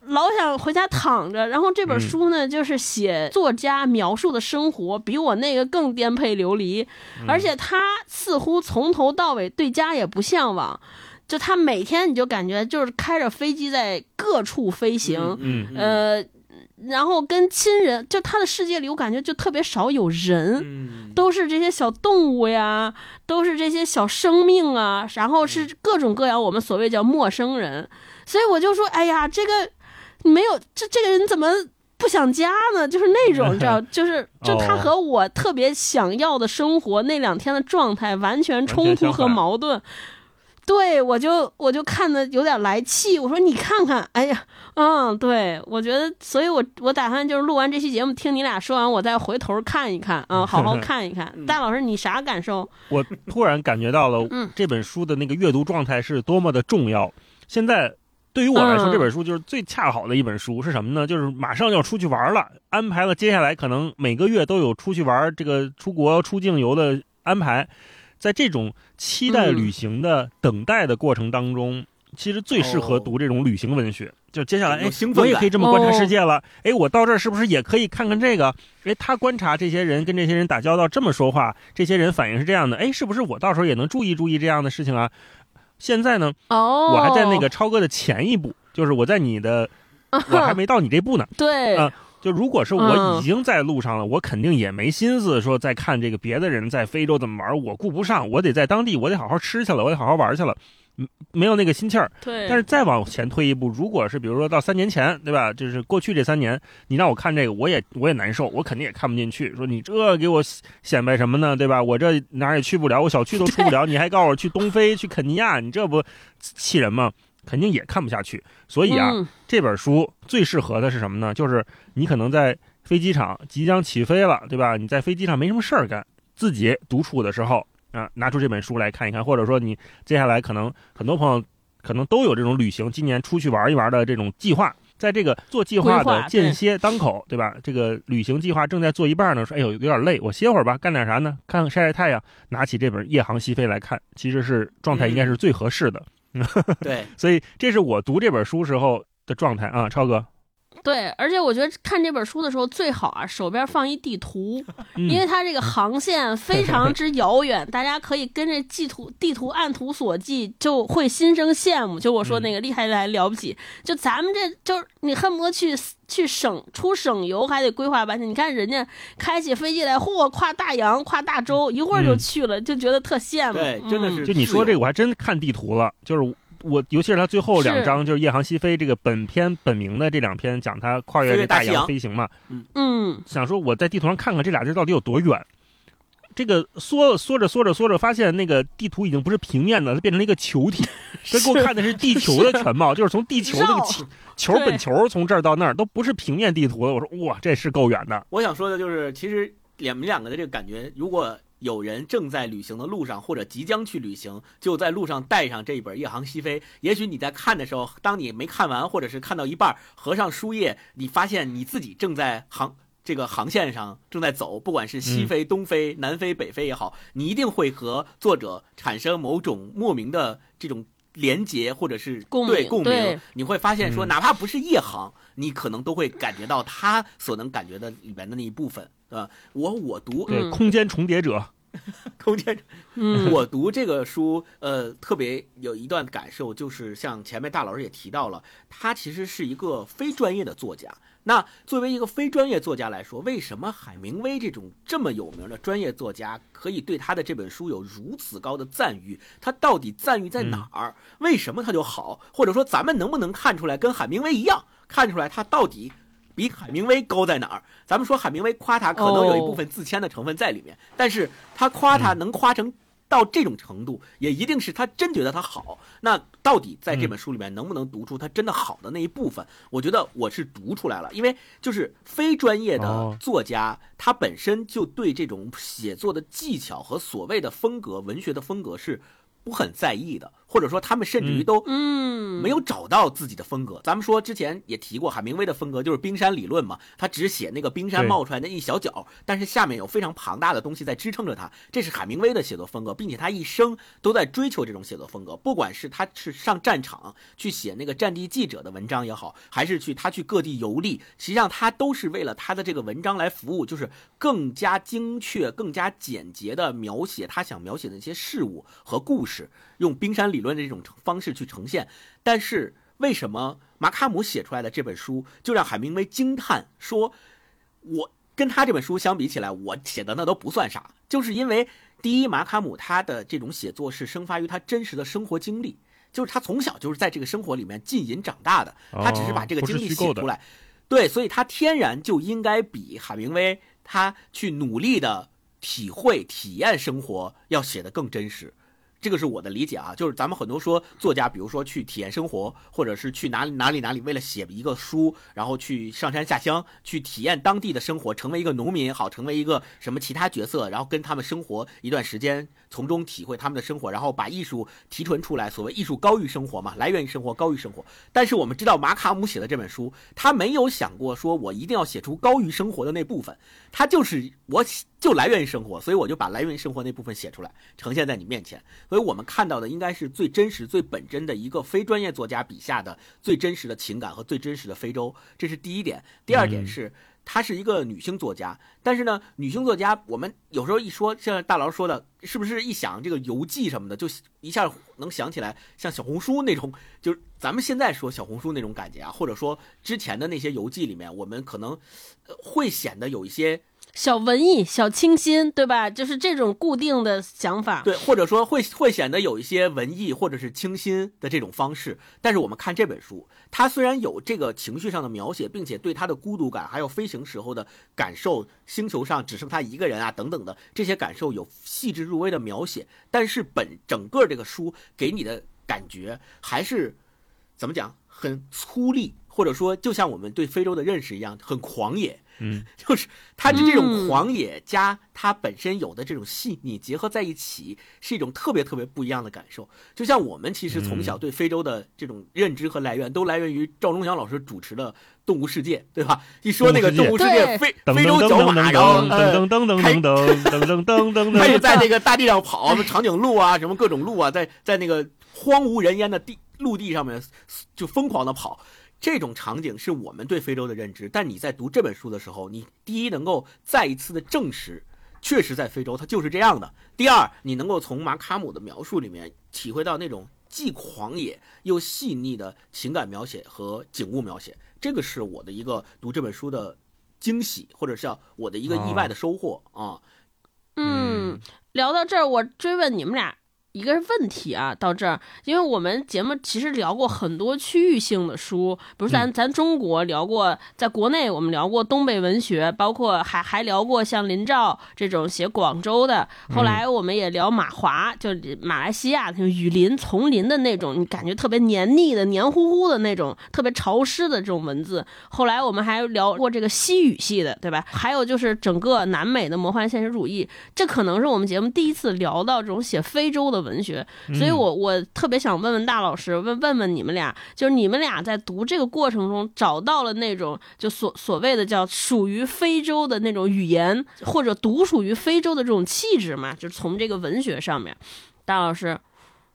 老想回家躺着。然后这本书呢，就是写作家描述的生活，比我那个更颠沛流离，而且他似乎从头到尾对家也不向往，就他每天你就感觉就是开着飞机在各处飞行，呃。然后跟亲人，就他的世界里，我感觉就特别少有人，都是这些小动物呀，都是这些小生命啊，然后是各种各样我们所谓叫陌生人，所以我就说，哎呀，这个没有这这个人怎么？不想家呢，就是那种，你知道，就是 就他和我特别想要的生活那两天的状态完全冲突和矛盾。对我就我就看的有点来气，我说你看看，哎呀，嗯，对我觉得，所以我我打算就是录完这期节目，听你俩说完，我再回头看一看，嗯，好好看一看。戴老师，你啥感受？我突然感觉到了，这本书的那个阅读状态是多么的重要。现在。对于我来说，这本书就是最恰好的一本书，是什么呢？就是马上要出去玩了，安排了接下来可能每个月都有出去玩、这个出国出境游的安排。在这种期待旅行的等待的过程当中，其实最适合读这种旅行文学。就接下来，哎，我也可以这么观察世界了。哎，我到这儿是不是也可以看看这个？哎，他观察这些人跟这些人打交道这么说话，这些人反应是这样的。哎，是不是我到时候也能注意注意这样的事情啊？现在呢，哦，我还在那个超哥的前一步，就是我在你的，我还没到你这步呢。对，啊，就如果是我已经在路上了，我肯定也没心思说再看这个别的人在非洲怎么玩，我顾不上，我得在当地，我得好好吃去了，我得好好玩去了。没有那个心气儿，对。但是再往前推一步，如果是比如说到三年前，对吧？就是过去这三年，你让我看这个，我也我也难受，我肯定也看不进去。说你这给我显摆什么呢？对吧？我这哪儿也去不了，我小区都出不了，你还告诉我去东非、去肯尼亚，你这不气人吗？肯定也看不下去。所以啊，这本书最适合的是什么呢？就是你可能在飞机场即将起飞了，对吧？你在飞机上没什么事儿干，自己独处的时候。啊，拿出这本书来看一看，或者说你接下来可能很多朋友可能都有这种旅行，今年出去玩一玩的这种计划，在这个做计划的间歇当口，对吧？这个旅行计划正在做一半呢，说哎呦有点累，我歇会儿吧，干点啥呢？看看晒晒太阳，拿起这本《夜航西飞》来看，其实是状态应该是最合适的。对，所以这是我读这本书时候的状态啊，超哥。对，而且我觉得看这本书的时候最好啊，手边放一地图，因为它这个航线非常之遥远，大家可以跟着地图地图按图索骥，就会心生羡慕。就我说那个厉害来了不起，就咱们这就是你恨不得去去省出省游还得规划半天，你看人家开起飞机来，嚯，跨大洋跨大洲，一会儿就去了，就觉得特羡慕。对，真的是。就你说这个，我还真看地图了，就是。我尤其是他最后两章，就是《夜航西飞》这个本篇本名的这两篇，讲他跨越这大洋飞行嘛。嗯嗯，想说我在地图上看看这俩地儿到底有多远。这个缩缩着缩着缩着，发现那个地图已经不是平面的，它变成了一个球体。他给我看的是地球的全貌，就是从地球那个球球本球从这儿到那儿都不是平面地图了。我说哇，这是够远的。我想说的就是，其实两们两个的这个感觉，如果。有人正在旅行的路上，或者即将去旅行，就在路上带上这一本《夜航西飞》。也许你在看的时候，当你没看完，或者是看到一半，合上书页，你发现你自己正在航这个航线上正在走，不管是西飞、东飞、南飞、北飞也好，你一定会和作者产生某种莫名的这种连结，或者是共对共鸣。你会发现说，哪怕不是夜航，你可能都会感觉到他所能感觉的里面的那一部分。啊，我我读对空间重叠者，空间，我读这个书，呃，特别有一段感受，就是像前面大老师也提到了，他其实是一个非专业的作家。那作为一个非专业作家来说，为什么海明威这种这么有名的专业作家可以对他的这本书有如此高的赞誉？他到底赞誉在哪儿？为什么他就好？或者说，咱们能不能看出来，跟海明威一样，看出来他到底？比海明威高在哪儿？咱们说海明威夸他，可能有一部分自谦的成分在里面，但是他夸他能夸成到这种程度，也一定是他真觉得他好。那到底在这本书里面能不能读出他真的好的那一部分？我觉得我是读出来了，因为就是非专业的作家，他本身就对这种写作的技巧和所谓的风格、文学的风格是。不很在意的，或者说他们甚至于都嗯没有找到自己的风格。咱们说之前也提过，海明威的风格就是冰山理论嘛，他只写那个冰山冒出来的一小角，但是下面有非常庞大的东西在支撑着他，这是海明威的写作风格，并且他一生都在追求这种写作风格。不管是他是上战场去写那个战地记者的文章也好，还是去他去各地游历，实际上他都是为了他的这个文章来服务，就是更加精确、更加简洁的描写他想描写的那些事物和故事。用冰山理论的这种方式去呈现，但是为什么马卡姆写出来的这本书就让海明威惊叹说：“我跟他这本书相比起来，我写的那都不算啥。”就是因为第一，马卡姆他的这种写作是生发于他真实的生活经历，就是他从小就是在这个生活里面浸淫长大的，他只是把这个经历写出来。对，所以他天然就应该比海明威他去努力的体会、体验生活要写的更真实。这个是我的理解啊，就是咱们很多说作家，比如说去体验生活，或者是去哪里哪里哪里，为了写一个书，然后去上山下乡，去体验当地的生活，成为一个农民也好，成为一个什么其他角色，然后跟他们生活一段时间，从中体会他们的生活，然后把艺术提纯出来。所谓艺术高于生活嘛，来源于生活，高于生活。但是我们知道马卡姆写的这本书，他没有想过说我一定要写出高于生活的那部分，他就是我就来源于生活，所以我就把来源于生活那部分写出来，呈现在你面前。所以我们看到的应该是最真实、最本真的一个非专业作家笔下的最真实的情感和最真实的非洲，这是第一点。第二点是，她是一个女性作家，但是呢，女性作家我们有时候一说，像大佬说的，是不是一想这个游记什么的，就一下能想起来像小红书那种，就是咱们现在说小红书那种感觉啊，或者说之前的那些游记里面，我们可能会显得有一些。小文艺、小清新，对吧？就是这种固定的想法，对，或者说会会显得有一些文艺或者是清新的这种方式。但是我们看这本书，它虽然有这个情绪上的描写，并且对他的孤独感，还有飞行时候的感受，星球上只剩他一个人啊等等的这些感受有细致入微的描写，但是本整个这个书给你的感觉还是怎么讲，很粗粝，或者说就像我们对非洲的认识一样，很狂野。嗯，就是他的这种狂野加他本身有的这种细腻结合在一起，是一种特别特别不一样的感受。就像我们其实从小对非洲的这种认知和来源，都来源于赵忠祥老师主持的《动物世界》，对吧？一说那个《动物世界》，非非洲角马，然后噔噔噔噔噔噔噔噔噔，开始在那个大地上跑，什么长颈鹿啊，什么各种鹿啊，在在那个荒无人烟的地陆地上面就疯狂的跑。这种场景是我们对非洲的认知，但你在读这本书的时候，你第一能够再一次的证实，确实在非洲它就是这样的。第二，你能够从马卡姆的描述里面体会到那种既狂野又细腻的情感描写和景物描写，这个是我的一个读这本书的惊喜，或者叫我的一个意外的收获啊。嗯，聊到这儿，我追问你们俩。一个问题啊，到这儿，因为我们节目其实聊过很多区域性的书，比如咱咱中国聊过，在国内我们聊过东北文学，包括还还聊过像林兆这种写广州的，后来我们也聊马华，就马来西亚就雨林丛林的那种，你感觉特别黏腻的、黏糊糊的那种，特别潮湿的这种文字。后来我们还聊过这个西语系的，对吧？还有就是整个南美的魔幻现实主义，这可能是我们节目第一次聊到这种写非洲的。文学，所以我我特别想问问大老师，问问问你们俩，就是你们俩在读这个过程中找到了那种就所所谓的叫属于非洲的那种语言，或者独属于非洲的这种气质嘛？就是从这个文学上面，大老师，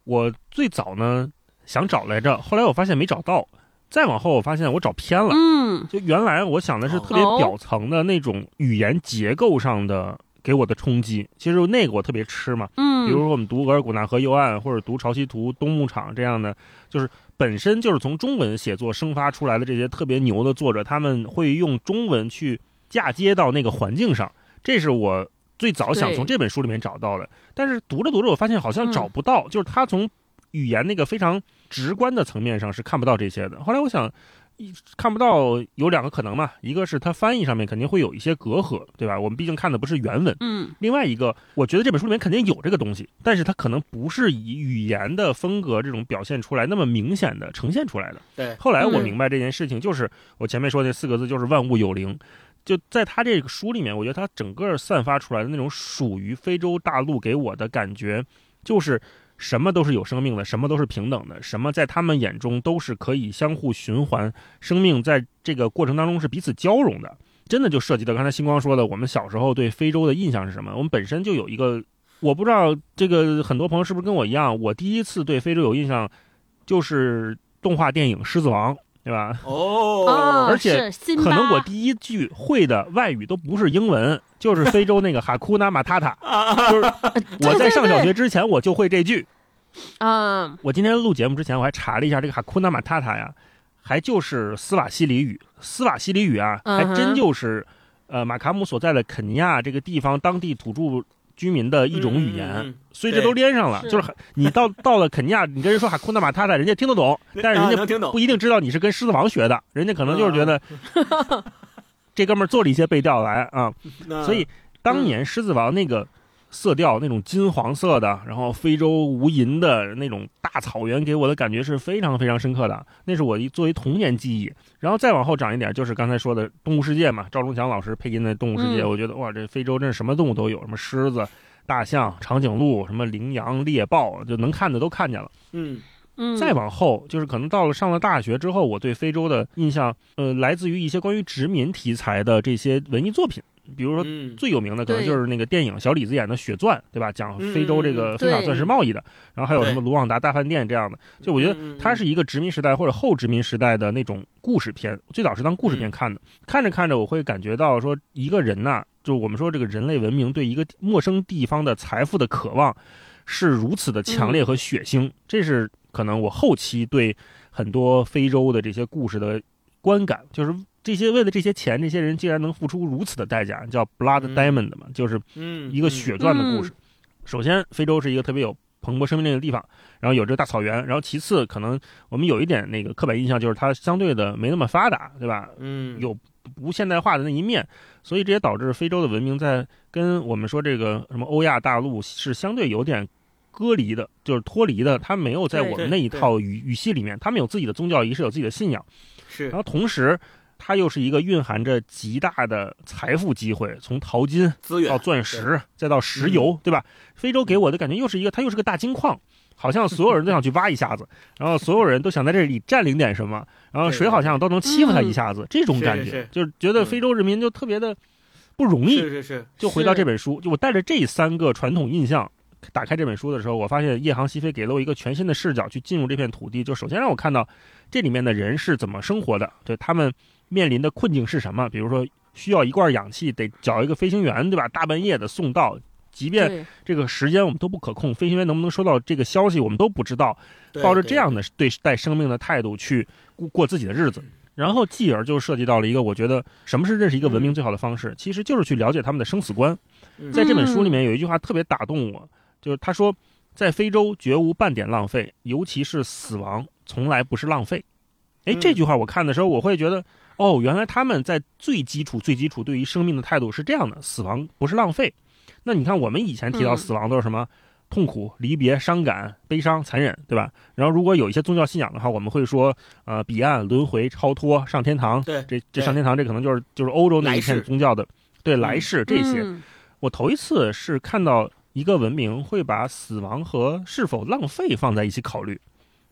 我最早呢想找来着，后来我发现没找到，再往后我发现我找偏了，嗯，就原来我想的是特别表层的那种语言结构上的。给我的冲击，其实那个我特别吃嘛，嗯，比如说我们读额尔古纳河右岸，或者读潮汐图、东牧场这样的，就是本身就是从中文写作生发出来的这些特别牛的作者，他们会用中文去嫁接到那个环境上，这是我最早想从这本书里面找到的。但是读着读着，我发现好像找不到，就是他从语言那个非常直观的层面上是看不到这些的。后来我想。一看不到有两个可能嘛，一个是它翻译上面肯定会有一些隔阂，对吧？我们毕竟看的不是原文。嗯。另外一个，我觉得这本书里面肯定有这个东西，但是它可能不是以语言的风格这种表现出来那么明显的呈现出来的。对。后来我明白这件事情，就是我前面说那四个字，就是万物有灵。就在他这个书里面，我觉得他整个散发出来的那种属于非洲大陆给我的感觉，就是。什么都是有生命的，什么都是平等的，什么在他们眼中都是可以相互循环，生命在这个过程当中是彼此交融的。真的就涉及到刚才星光说的，我们小时候对非洲的印象是什么？我们本身就有一个，我不知道这个很多朋友是不是跟我一样，我第一次对非洲有印象就是动画电影《狮子王》。对吧？哦，而且可能我第一句会的外语都不是英文，就是非洲那个 哈库纳马塔塔，就是我在上小学之前我就会这句，啊，我今天录节目之前，我还查了一下这个哈库纳马塔塔呀，还就是斯瓦西里语。斯瓦西里语啊，还真就是呃马卡姆所在的肯尼亚这个地方当地土著居民的一种语言，所以这都连上了。就是你到到了肯尼亚，你跟人说哈库纳马塔塔，人家听得懂，但是人家不一定知道你是跟狮子王学的，人家可能就是觉得 这哥们儿做了一些背调来啊。所以当年狮子王那个。色调那种金黄色的，然后非洲无垠的那种大草原，给我的感觉是非常非常深刻的。那是我一作为童年记忆。然后再往后长一点，就是刚才说的《动物世界》嘛，赵忠祥老师配音的《动物世界》，我觉得哇，这非洲真是什么动物都有，什么狮子、大象、长颈鹿，什么羚羊、猎豹，就能看的都看见了。嗯嗯。再往后，就是可能到了上了大学之后，我对非洲的印象，呃，来自于一些关于殖民题材的这些文艺作品。比如说最有名的可能就是那个电影小李子演的《血钻》，对吧？讲非洲这个非法钻石贸易的。然后还有什么卢旺达大饭店这样的，就我觉得它是一个殖民时代或者后殖民时代的那种故事片，最早是当故事片看的。看着看着，我会感觉到说，一个人呐，就我们说这个人类文明对一个陌生地方的财富的渴望是如此的强烈和血腥。这是可能我后期对很多非洲的这些故事的观感，就是。这些为了这些钱，这些人竟然能付出如此的代价，叫 Blood Diamond 嘛，就是一个血钻的故事。首先，非洲是一个特别有蓬勃生命力的地方，然后有这个大草原，然后其次，可能我们有一点那个刻板印象，就是它相对的没那么发达，对吧？嗯，有不现代化的那一面，所以这也导致非洲的文明在跟我们说这个什么欧亚大陆是相对有点隔离的，就是脱离的，它没有在我们那一套语语系里面，他们有自己的宗教仪式，有自己的信仰，是，然后同时。它又是一个蕴含着极大的财富机会，从淘金资源到钻石，再到石油，对吧？非洲给我的感觉又是一个，它又是个大金矿，好像所有人都想去挖一下子，然后所有人都想在这里占领点什么，然后谁好像都能欺负他一下子，这种感觉就是觉得非洲人民就特别的不容易。是是是。就回到这本书，就我带着这三个传统印象打开这本书的时候，我发现夜航西飞给了我一个全新的视角去进入这片土地。就首先让我看到这里面的人是怎么生活的，就他们。面临的困境是什么？比如说，需要一罐氧气，得找一个飞行员，对吧？大半夜的送到，即便这个时间我们都不可控，飞行员能不能收到这个消息，我们都不知道。抱着这样的对待生命的态度去过过自己的日子，然后继而就涉及到了一个，我觉得什么是认识一个文明最好的方式，其实就是去了解他们的生死观。在这本书里面有一句话特别打动我，就是他说，在非洲绝无半点浪费，尤其是死亡从来不是浪费。哎，这句话我看的时候，我会觉得。哦，原来他们在最基础、最基础对于生命的态度是这样的：死亡不是浪费。那你看，我们以前提到死亡都是什么？痛苦、离别、伤感、悲伤、残忍，对吧？然后如果有一些宗教信仰的话，我们会说，呃，彼岸、轮回、超脱、上天堂。对，这这上天堂，这可能就是就是欧洲那一片宗教的，对来世这些。我头一次是看到一个文明会把死亡和是否浪费放在一起考虑，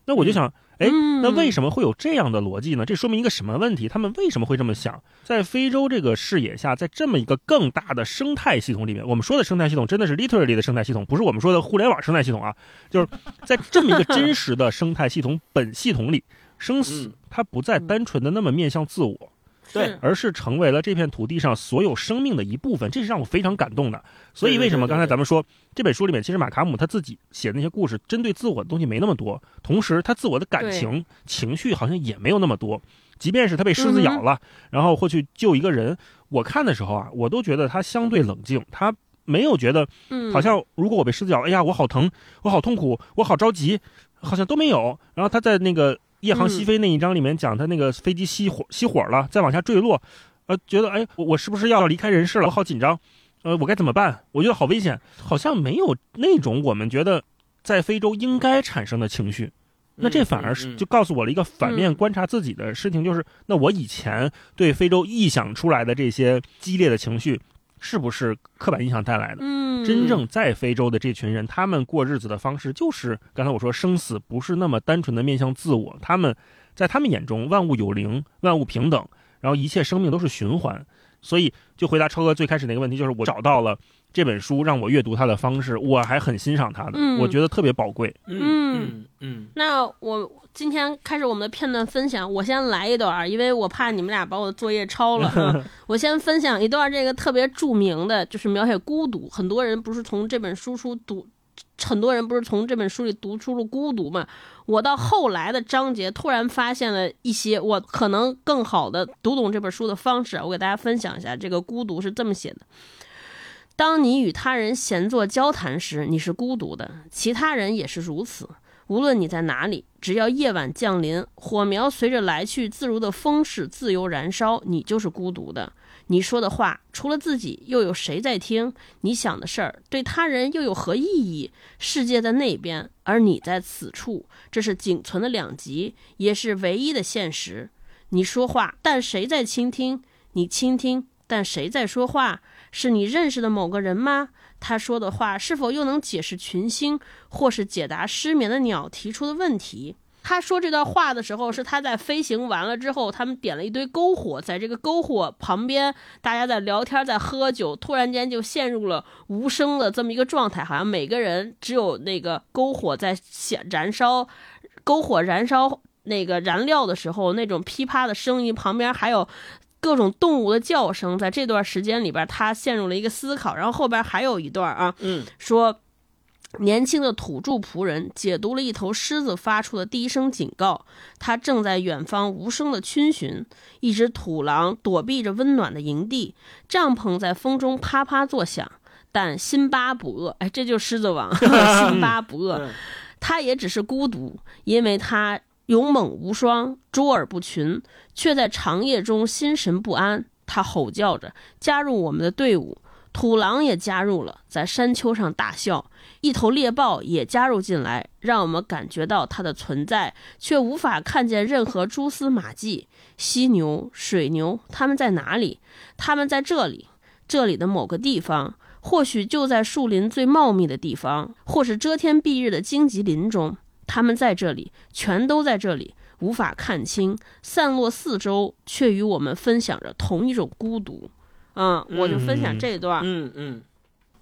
那我就想。哎，那为什么会有这样的逻辑呢？这说明一个什么问题？他们为什么会这么想？在非洲这个视野下，在这么一个更大的生态系统里面，我们说的生态系统真的是 literally 的生态系统，不是我们说的互联网生态系统啊。就是在这么一个真实的生态系统 本系统里，生死它不再单纯的那么面向自我。对，而是成为了这片土地上所有生命的一部分，这是让我非常感动的。所以，为什么刚才咱们说这本书里面，其实马卡姆他自己写的那些故事，针对自我的东西没那么多，同时他自我的感情情绪好像也没有那么多。即便是他被狮子咬了，然后会去救一个人，我看的时候啊，我都觉得他相对冷静，他没有觉得，好像如果我被狮子咬，哎呀，我好疼，我好痛苦，我好着急，好像都没有。然后他在那个。夜航西飞那一章里面讲他那个飞机熄火熄火了，再往下坠落，呃，觉得哎，我我是不是要离开人世了？我好紧张，呃，我该怎么办？我觉得好危险，好像没有那种我们觉得在非洲应该产生的情绪。那这反而是就告诉我了一个反面观察自己的事情，就是那我以前对非洲臆想出来的这些激烈的情绪。是不是刻板印象带来的？嗯，真正在非洲的这群人，他们过日子的方式就是刚才我说，生死不是那么单纯的面向自我。他们在他们眼中，万物有灵，万物平等，然后一切生命都是循环。所以，就回答超哥最开始那个问题，就是我找到了。这本书让我阅读它的方式，我还很欣赏它的，我觉得特别宝贵。嗯嗯，那我今天开始我们的片段分享，我先来一段，因为我怕你们俩把我的作业抄了。我先分享一段这个特别著名的，就是描写孤独。很多人不是从这本书书读很多人不是从这本书里读出了孤独嘛？我到后来的章节突然发现了一些我可能更好的读懂这本书的方式，我给大家分享一下。这个孤独是这么写的：当你与他人闲坐交谈时，你是孤独的；其他人也是如此。无论你在哪里，只要夜晚降临，火苗随着来去自如的风势自由燃烧，你就是孤独的。你说的话，除了自己，又有谁在听？你想的事儿，对他人又有何意义？世界在那边，而你在此处，这是仅存的两极，也是唯一的现实。你说话，但谁在倾听？你倾听，但谁在说话？是你认识的某个人吗？他说的话是否又能解释群星，或是解答失眠的鸟提出的问题？他说这段话的时候，是他在飞行完了之后，他们点了一堆篝火，在这个篝火旁边，大家在聊天，在喝酒，突然间就陷入了无声的这么一个状态，好像每个人只有那个篝火在显燃烧，篝火燃烧那个燃料的时候，那种噼啪的声音，旁边还有各种动物的叫声，在这段时间里边，他陷入了一个思考，然后后边还有一段啊，嗯，说。年轻的土著仆人解读了一头狮子发出的第一声警告，它正在远方无声的逡巡。一只土狼躲避着温暖的营地，帐篷在风中啪啪作响。但辛巴不饿，哎，这就是狮子王，辛巴不饿。他也只是孤独，因为他勇猛无双，卓尔不群，却在长夜中心神不安。他吼叫着加入我们的队伍，土狼也加入了，在山丘上大笑。一头猎豹也加入进来，让我们感觉到它的存在，却无法看见任何蛛丝马迹。犀牛、水牛，它们在哪里？它们在这里，这里的某个地方，或许就在树林最茂密的地方，或是遮天蔽日的荆棘林中。它们在这里，全都在这里，无法看清，散落四周，却与我们分享着同一种孤独。嗯，我就分享这一段。嗯嗯。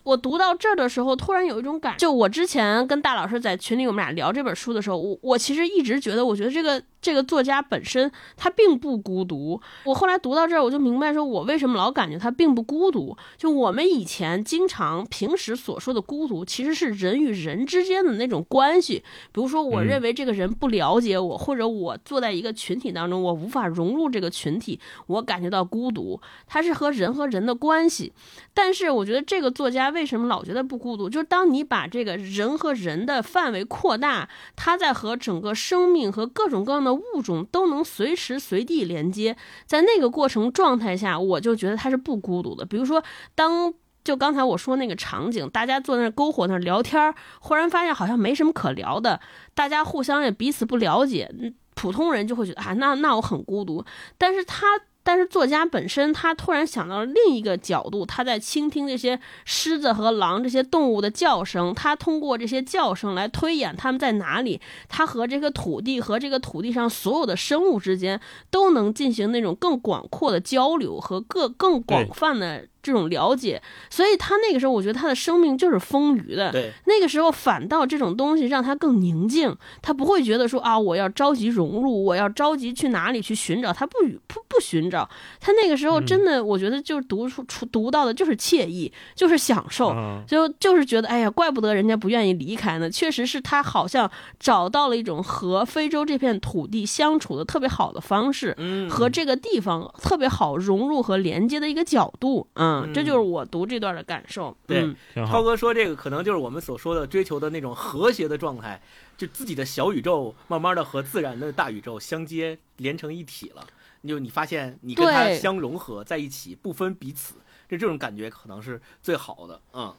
我读到这儿的时候，突然有一种感，就我之前跟大老师在群里，我们俩聊这本书的时候，我我其实一直觉得，我觉得这个。这个作家本身他并不孤独。我后来读到这儿，我就明白说，我为什么老感觉他并不孤独。就我们以前经常平时所说的孤独，其实是人与人之间的那种关系。比如说，我认为这个人不了解我，或者我坐在一个群体当中，我无法融入这个群体，我感觉到孤独。他是和人和人的关系。但是我觉得这个作家为什么老觉得不孤独？就是当你把这个人和人的范围扩大，他在和整个生命和各种各样的。物种都能随时随地连接，在那个过程状态下，我就觉得他是不孤独的。比如说，当就刚才我说那个场景，大家坐那篝火那聊天，忽然发现好像没什么可聊的，大家互相也彼此不了解，普通人就会觉得啊，那那我很孤独。但是他。但是作家本身，他突然想到了另一个角度，他在倾听这些狮子和狼这些动物的叫声，他通过这些叫声来推演他们在哪里，他和这个土地和这个土地上所有的生物之间都能进行那种更广阔的交流和各更广泛的。这种了解，所以他那个时候，我觉得他的生命就是丰腴的。对，那个时候反倒这种东西让他更宁静，他不会觉得说啊，我要着急融入，我要着急去哪里去寻找，他不不不寻找。他那个时候真的，我觉得就是读出出读到的就是惬意，就是享受，就就是觉得哎呀，怪不得人家不愿意离开呢。确实是他好像找到了一种和非洲这片土地相处的特别好的方式，嗯和这个地方特别好融入和连接的一个角度，嗯。嗯，这就是我读这段的感受。对，超哥说这个可能就是我们所说的追求的那种和谐的状态，就自己的小宇宙慢慢的和自然的大宇宙相接连成一体了。就你发现你跟它相融合在一起，不分彼此，就这种感觉可能是最好的。嗯。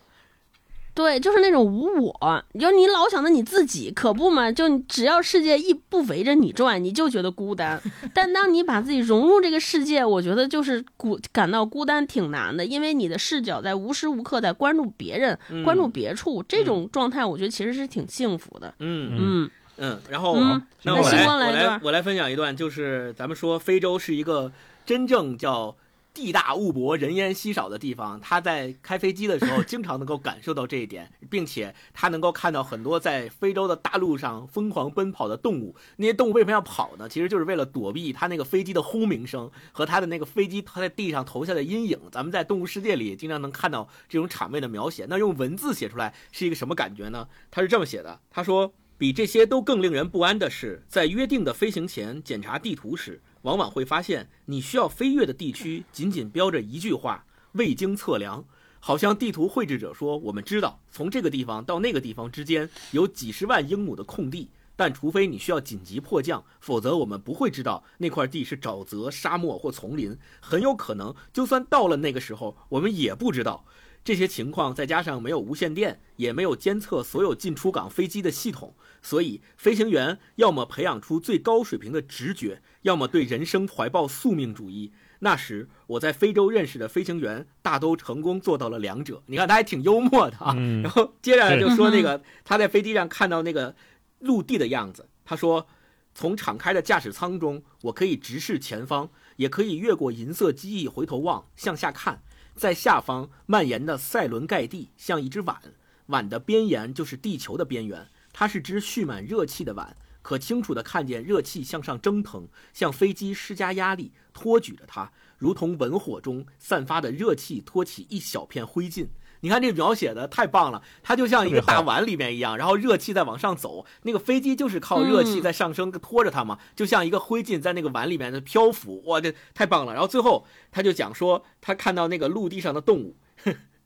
对，就是那种无我，就你老想着你自己，可不嘛？就只要世界一不围着你转，你就觉得孤单。但当你把自己融入这个世界，我觉得就是孤感到孤单挺难的，因为你的视角在无时无刻在关注别人，关注别处，这种状态我觉得其实是挺幸福的。嗯嗯嗯。然后那我来我来我来分享一段，就是咱们说非洲是一个真正叫地大物博、人烟稀少的地方，他在开飞机的时候，经常能够感受到这一点，并且他能够看到很多在非洲的大陆上疯狂奔跑的动物。那些动物为什么要跑呢？其实就是为了躲避他那个飞机的轰鸣声和他的那个飞机他在地上投下的阴影。咱们在动物世界里经常能看到这种场面的描写。那用文字写出来是一个什么感觉呢？他是这么写的：他说，比这些都更令人不安的是，在约定的飞行前检查地图时。往往会发现，你需要飞跃的地区仅仅标着一句话“未经测量”，好像地图绘制者说：“我们知道，从这个地方到那个地方之间有几十万英亩的空地，但除非你需要紧急迫降，否则我们不会知道那块地是沼泽、沙漠或丛林。很有可能，就算到了那个时候，我们也不知道。”这些情况再加上没有无线电，也没有监测所有进出港飞机的系统，所以飞行员要么培养出最高水平的直觉，要么对人生怀抱宿命主义。那时我在非洲认识的飞行员大都成功做到了两者。你看他还挺幽默的啊。然后接下来就说那个他在飞机上看到那个陆地的样子。他说，从敞开的驾驶舱中，我可以直视前方，也可以越过银色机翼回头望，向下看。在下方蔓延的塞伦盖蒂像一只碗，碗的边沿就是地球的边缘。它是只蓄满热气的碗，可清楚地看见热气向上蒸腾，向飞机施加压力，托举着它，如同文火中散发的热气托起一小片灰烬。你看这描写的太棒了，它就像一个大碗里面一样，然后热气在往上走，那个飞机就是靠热气在上升拖着它嘛，就像一个灰烬在那个碗里面的漂浮，哇，这太棒了。然后最后他就讲说，他看到那个陆地上的动物，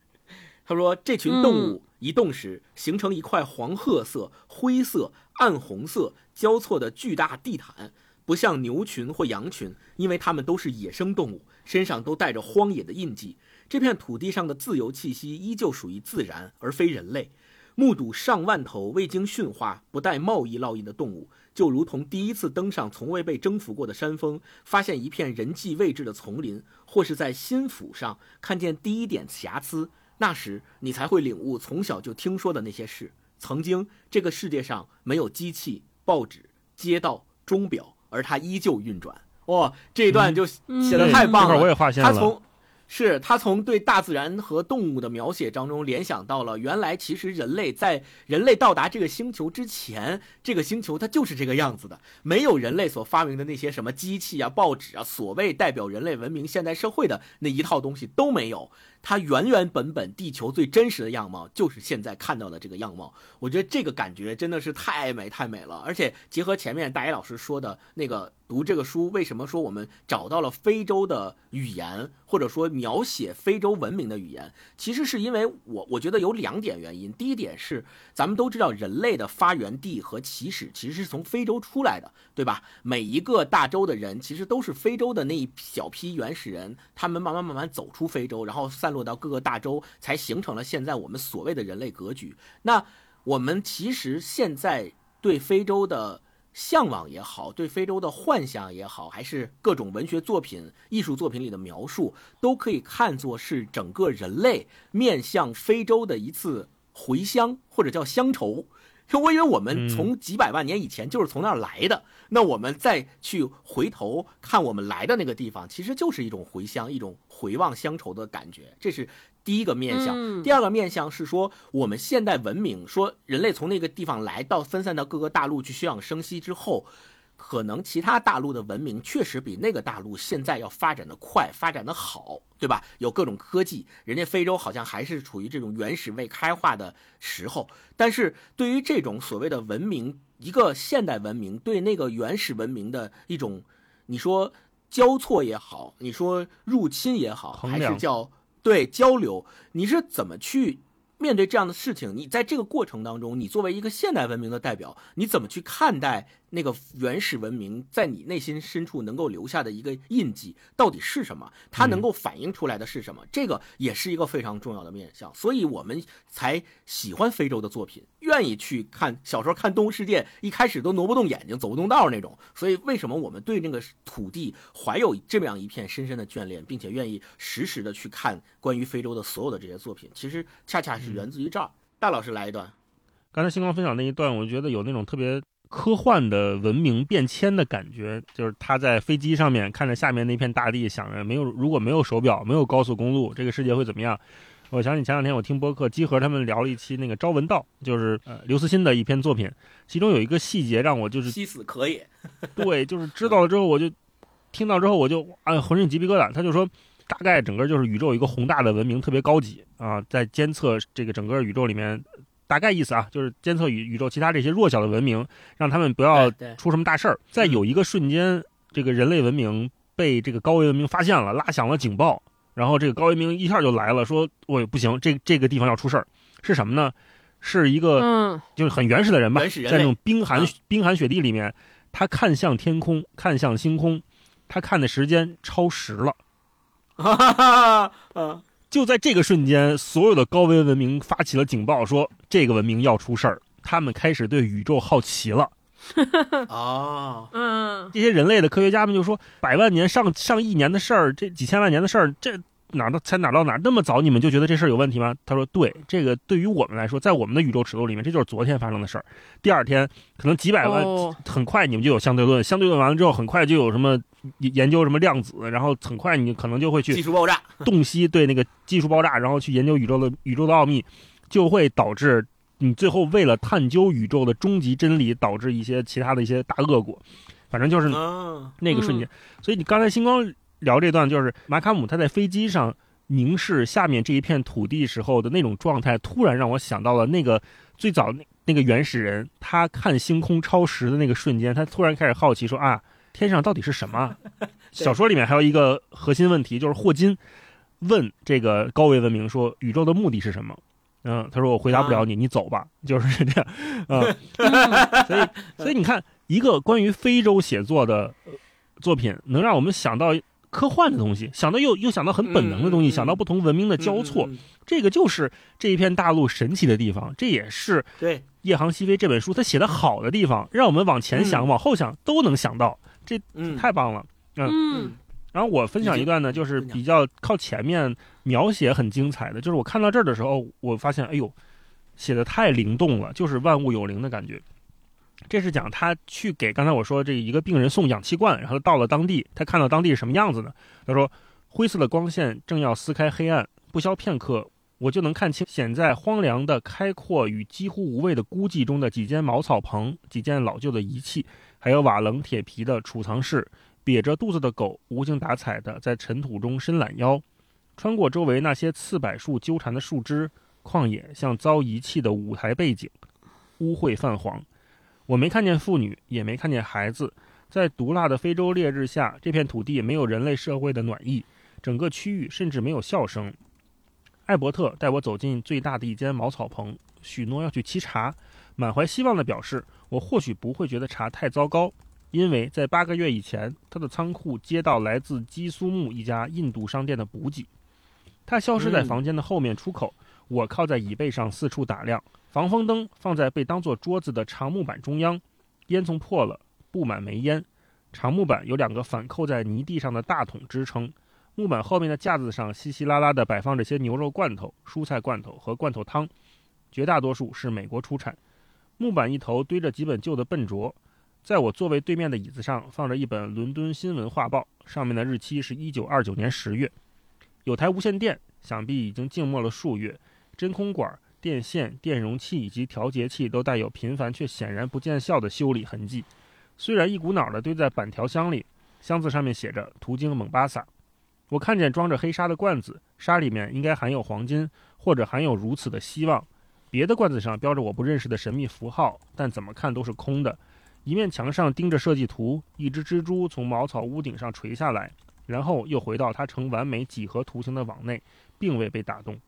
他说这群动物移动时形成一块黄褐色、灰色、暗红色交错的巨大地毯，不像牛群或羊群，因为它们都是野生动物，身上都带着荒野的印记。这片土地上的自由气息依旧属于自然，而非人类。目睹上万头未经驯化、不带贸易烙印的动物，就如同第一次登上从未被征服过的山峰，发现一片人迹未知的丛林，或是在心腹上看见第一点瑕疵。那时，你才会领悟从小就听说的那些事。曾经，这个世界上没有机器、报纸、街道、钟表，而它依旧运转。哇，这一段就写的太棒了！我也发现了。他从是他从对大自然和动物的描写当中联想到了，原来其实人类在人类到达这个星球之前，这个星球它就是这个样子的，没有人类所发明的那些什么机器啊、报纸啊，所谓代表人类文明现代社会的那一套东西都没有。它原原本本地球最真实的样貌就是现在看到的这个样貌，我觉得这个感觉真的是太美太美了。而且结合前面大一老师说的那个读这个书，为什么说我们找到了非洲的语言，或者说描写非洲文明的语言，其实是因为我我觉得有两点原因。第一点是咱们都知道人类的发源地和起始其实是从非洲出来的，对吧？每一个大洲的人其实都是非洲的那一小批原始人，他们慢慢慢慢走出非洲，然后散。落到各个大洲，才形成了现在我们所谓的人类格局。那我们其实现在对非洲的向往也好，对非洲的幻想也好，还是各种文学作品、艺术作品里的描述，都可以看作是整个人类面向非洲的一次回乡，或者叫乡愁。我以为我们从几百万年以前就是从那儿来的，那我们再去回头看我们来的那个地方，其实就是一种回乡，一种回望乡愁的感觉。这是第一个面相。第二个面相是说，我们现代文明，说人类从那个地方来到分散到各个大陆去休养生息之后。可能其他大陆的文明确实比那个大陆现在要发展的快，发展的好，对吧？有各种科技，人家非洲好像还是处于这种原始未开化的时候。但是对于这种所谓的文明，一个现代文明对那个原始文明的一种，你说交错也好，你说入侵也好，还是叫对交流，你是怎么去？面对这样的事情，你在这个过程当中，你作为一个现代文明的代表，你怎么去看待那个原始文明在你内心深处能够留下的一个印记到底是什么？它能够反映出来的是什么？这个也是一个非常重要的面向，所以我们才喜欢非洲的作品，愿意去看。小时候看《动物世界》，一开始都挪不动眼睛，走不动道那种。所以为什么我们对那个土地怀有这么样一片深深的眷恋，并且愿意时时的去看关于非洲的所有的这些作品？其实恰恰是。是源自于这儿，大老师来一段。刚才星光分享那一段，我觉得有那种特别科幻的文明变迁的感觉，就是他在飞机上面看着下面那片大地，想着没有如果没有手表，没有高速公路，这个世界会怎么样？我想起前两天我听播客，基和他们聊了一期那个《朝闻道》，就是呃刘慈欣的一篇作品，其中有一个细节让我就是西死可也，对，就是知道了之后我就听到之后我就啊浑身鸡皮疙瘩。他就说，大概整个就是宇宙一个宏大的文明特别高级啊，在监测这个整个宇宙里面，大概意思啊就是监测宇宇宙其他这些弱小的文明，让他们不要出什么大事儿。在有一个瞬间，这个人类文明被这个高维文明发现了，拉响了警报。然后这个高维文明一下就来了，说：“我不行，这这个地方要出事儿，是什么呢？是一个就是很原始的人吧，在那种冰寒冰寒雪地里面，他看向天空，看向星空，他看的时间超时了。就在这个瞬间，所有的高维文明发起了警报，说这个文明要出事儿，他们开始对宇宙好奇了。”哦，嗯，这些人类的科学家们就说，百万年、上上亿年的事儿，这几千万年的事儿，这哪到才哪到哪？那么早你们就觉得这事儿有问题吗？他说，对，这个对于我们来说，在我们的宇宙尺度里面，这就是昨天发生的事儿。第二天可能几百万，很快你们就有相对论，相对论完了之后，很快就有什么研究什么量子，然后很快你可能就会去技术爆炸，洞悉对那个技术爆炸，然后去研究宇宙的宇宙的奥秘，就会导致。你最后为了探究宇宙的终极真理，导致一些其他的一些大恶果，反正就是那个瞬间。所以你刚才星光聊这段，就是马卡姆他在飞机上凝视下面这一片土地时候的那种状态，突然让我想到了那个最早那那个原始人，他看星空超时的那个瞬间，他突然开始好奇说啊，天上到底是什么？小说里面还有一个核心问题，就是霍金问这个高维文明说，宇宙的目的是什么？嗯，他说我回答不了你，你走吧，就是这样，啊，所以所以你看，一个关于非洲写作的作品，能让我们想到科幻的东西，想到又又想到很本能的东西，想到不同文明的交错，这个就是这一片大陆神奇的地方，这也是对《夜航西飞》这本书它写的好的地方，让我们往前想、往后想都能想到，这太棒了，嗯。然后我分享一段呢，就是比较靠前面描写很精彩的，就是我看到这儿的时候，我发现，哎呦，写的太灵动了，就是万物有灵的感觉。这是讲他去给刚才我说这一个病人送氧气罐，然后到了当地，他看到当地是什么样子的。他说，灰色的光线正要撕开黑暗，不消片刻，我就能看清显在荒凉的开阔与几乎无味的孤寂中的几间茅草棚、几件老旧的仪器，还有瓦楞铁皮的储藏室。瘪着肚子的狗无精打采地在尘土中伸懒腰，穿过周围那些刺柏树纠缠的树枝，旷野像遭遗弃的舞台背景，污秽泛黄。我没看见妇女，也没看见孩子，在毒辣的非洲烈日下，这片土地没有人类社会的暖意，整个区域甚至没有笑声。艾伯特带我走进最大的一间茅草棚，许诺要去沏茶，满怀希望地表示，我或许不会觉得茶太糟糕。因为在八个月以前，他的仓库接到来自基苏木一家印度商店的补给。他消失在房间的后面出口。我靠在椅背上四处打量，防风灯放在被当作桌子的长木板中央，烟囱破了，布满煤烟。长木板有两个反扣在泥地上的大桶支撑。木板后面的架子上稀稀拉拉地摆放着些牛肉罐头、蔬菜罐头和罐头汤，绝大多数是美国出产。木板一头堆着几本旧的笨拙。在我座位对面的椅子上放着一本《伦敦新闻画报》，上面的日期是一九二九年十月。有台无线电，想必已经静默了数月。真空管、电线、电容器以及调节器都带有频繁却显然不见效的修理痕迹，虽然一股脑地堆在板条箱里。箱子上面写着“途经蒙巴萨”。我看见装着黑沙的罐子，沙里面应该含有黄金，或者含有如此的希望。别的罐子上标着我不认识的神秘符号，但怎么看都是空的。一面墙上钉着设计图，一只蜘蛛从茅草屋顶上垂下来，然后又回到它呈完美几何图形的网内，并未被打动。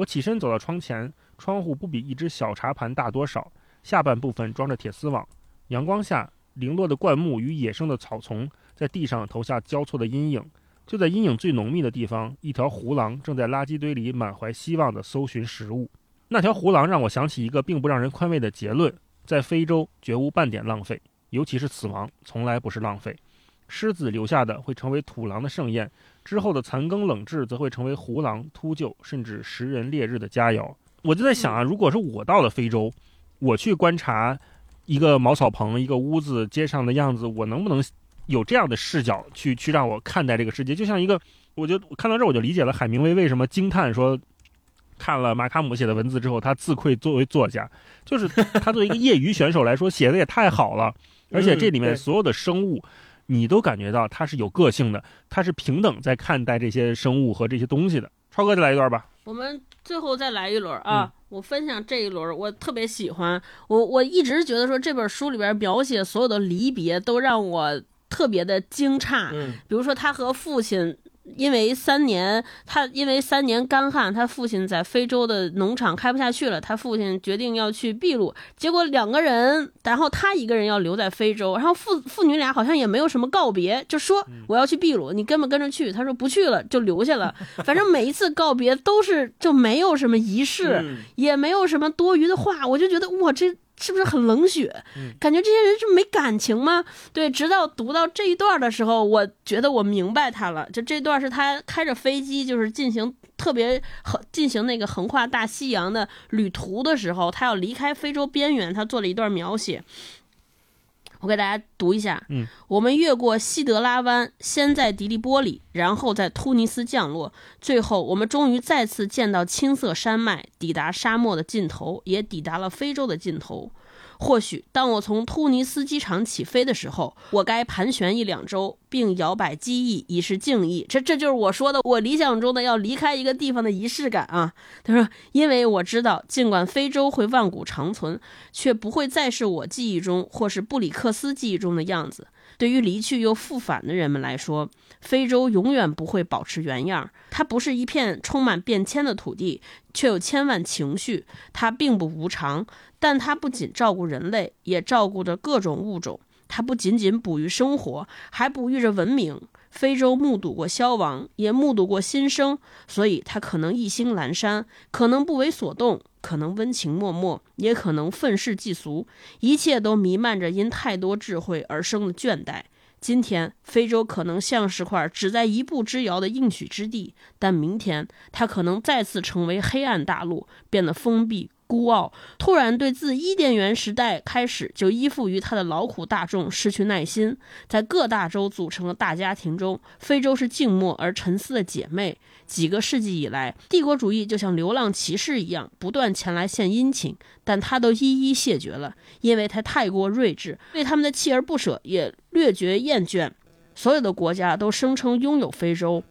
我起身走到窗前，窗户不比一只小茶盘大多少，下半部分装着铁丝网。阳光下，零落的灌木与野生的草丛在地上投下交错的阴影。就在阴影最浓密的地方，一条胡狼正在垃圾堆里满怀希望地搜寻食物。那条胡狼让我想起一个并不让人宽慰的结论。在非洲绝无半点浪费，尤其是死亡，从来不是浪费。狮子留下的会成为土狼的盛宴，之后的残羹冷炙则会成为胡狼秃鹫甚至食人烈日的佳肴。我就在想啊，如果是我到了非洲，我去观察一个茅草棚，一个屋子，街上的样子，我能不能有这样的视角去去让我看待这个世界？就像一个，我就看到这儿，我就理解了海明威为什么惊叹说，看了马卡姆写的文字之后，他自愧作为作家，就是他作为一个业余选手来说，写的也太好了，而且这里面所有的生物。你都感觉到他是有个性的，他是平等在看待这些生物和这些东西的。超哥，再来一段吧。我们最后再来一轮啊！我分享这一轮，我特别喜欢。我我一直觉得说这本书里边描写所有的离别都让我特别的惊诧。嗯，比如说他和父亲。因为三年，他因为三年干旱，他父亲在非洲的农场开不下去了，他父亲决定要去秘鲁，结果两个人，然后他一个人要留在非洲，然后父父女俩好像也没有什么告别，就说我要去秘鲁，你跟不跟着去？他说不去了，就留下了。反正每一次告别都是就没有什么仪式，也没有什么多余的话，我就觉得哇这。是不是很冷血？感觉这些人是没感情吗？对，直到读到这一段的时候，我觉得我明白他了。就这段是他开着飞机，就是进行特别横进行那个横跨大西洋的旅途的时候，他要离开非洲边缘，他做了一段描写。我给大家读一下。嗯，我们越过西德拉湾，先在迪利波里，然后在突尼斯降落，最后我们终于再次见到青色山脉，抵达沙漠的尽头，也抵达了非洲的尽头。或许当我从突尼斯机场起飞的时候，我该盘旋一两周，并摇摆机翼以示敬意。这这就是我说的我理想中的要离开一个地方的仪式感啊！他说：“因为我知道，尽管非洲会万古长存，却不会再是我记忆中或是布里克斯记忆中的样子。对于离去又复返的人们来说，非洲永远不会保持原样。它不是一片充满变迁的土地，却有千万情绪。它并不无常。”但它不仅照顾人类，也照顾着各种物种。它不仅仅哺育生活，还哺育着文明。非洲目睹过消亡，也目睹过新生，所以它可能意兴阑珊，可能不为所动，可能温情脉脉，也可能愤世嫉俗。一切都弥漫着因太多智慧而生的倦怠。今天，非洲可能像是块只在一步之遥的应许之地，但明天，它可能再次成为黑暗大陆，变得封闭。孤傲，突然对自伊甸园时代开始就依附于他的劳苦大众失去耐心，在各大洲组成的大家庭中，非洲是静默而沉思的姐妹。几个世纪以来，帝国主义就像流浪骑士一样，不断前来献殷勤，但他都一一谢绝了，因为他太过睿智，对他们的锲而不舍也略觉厌倦。所有的国家都声称拥有非洲。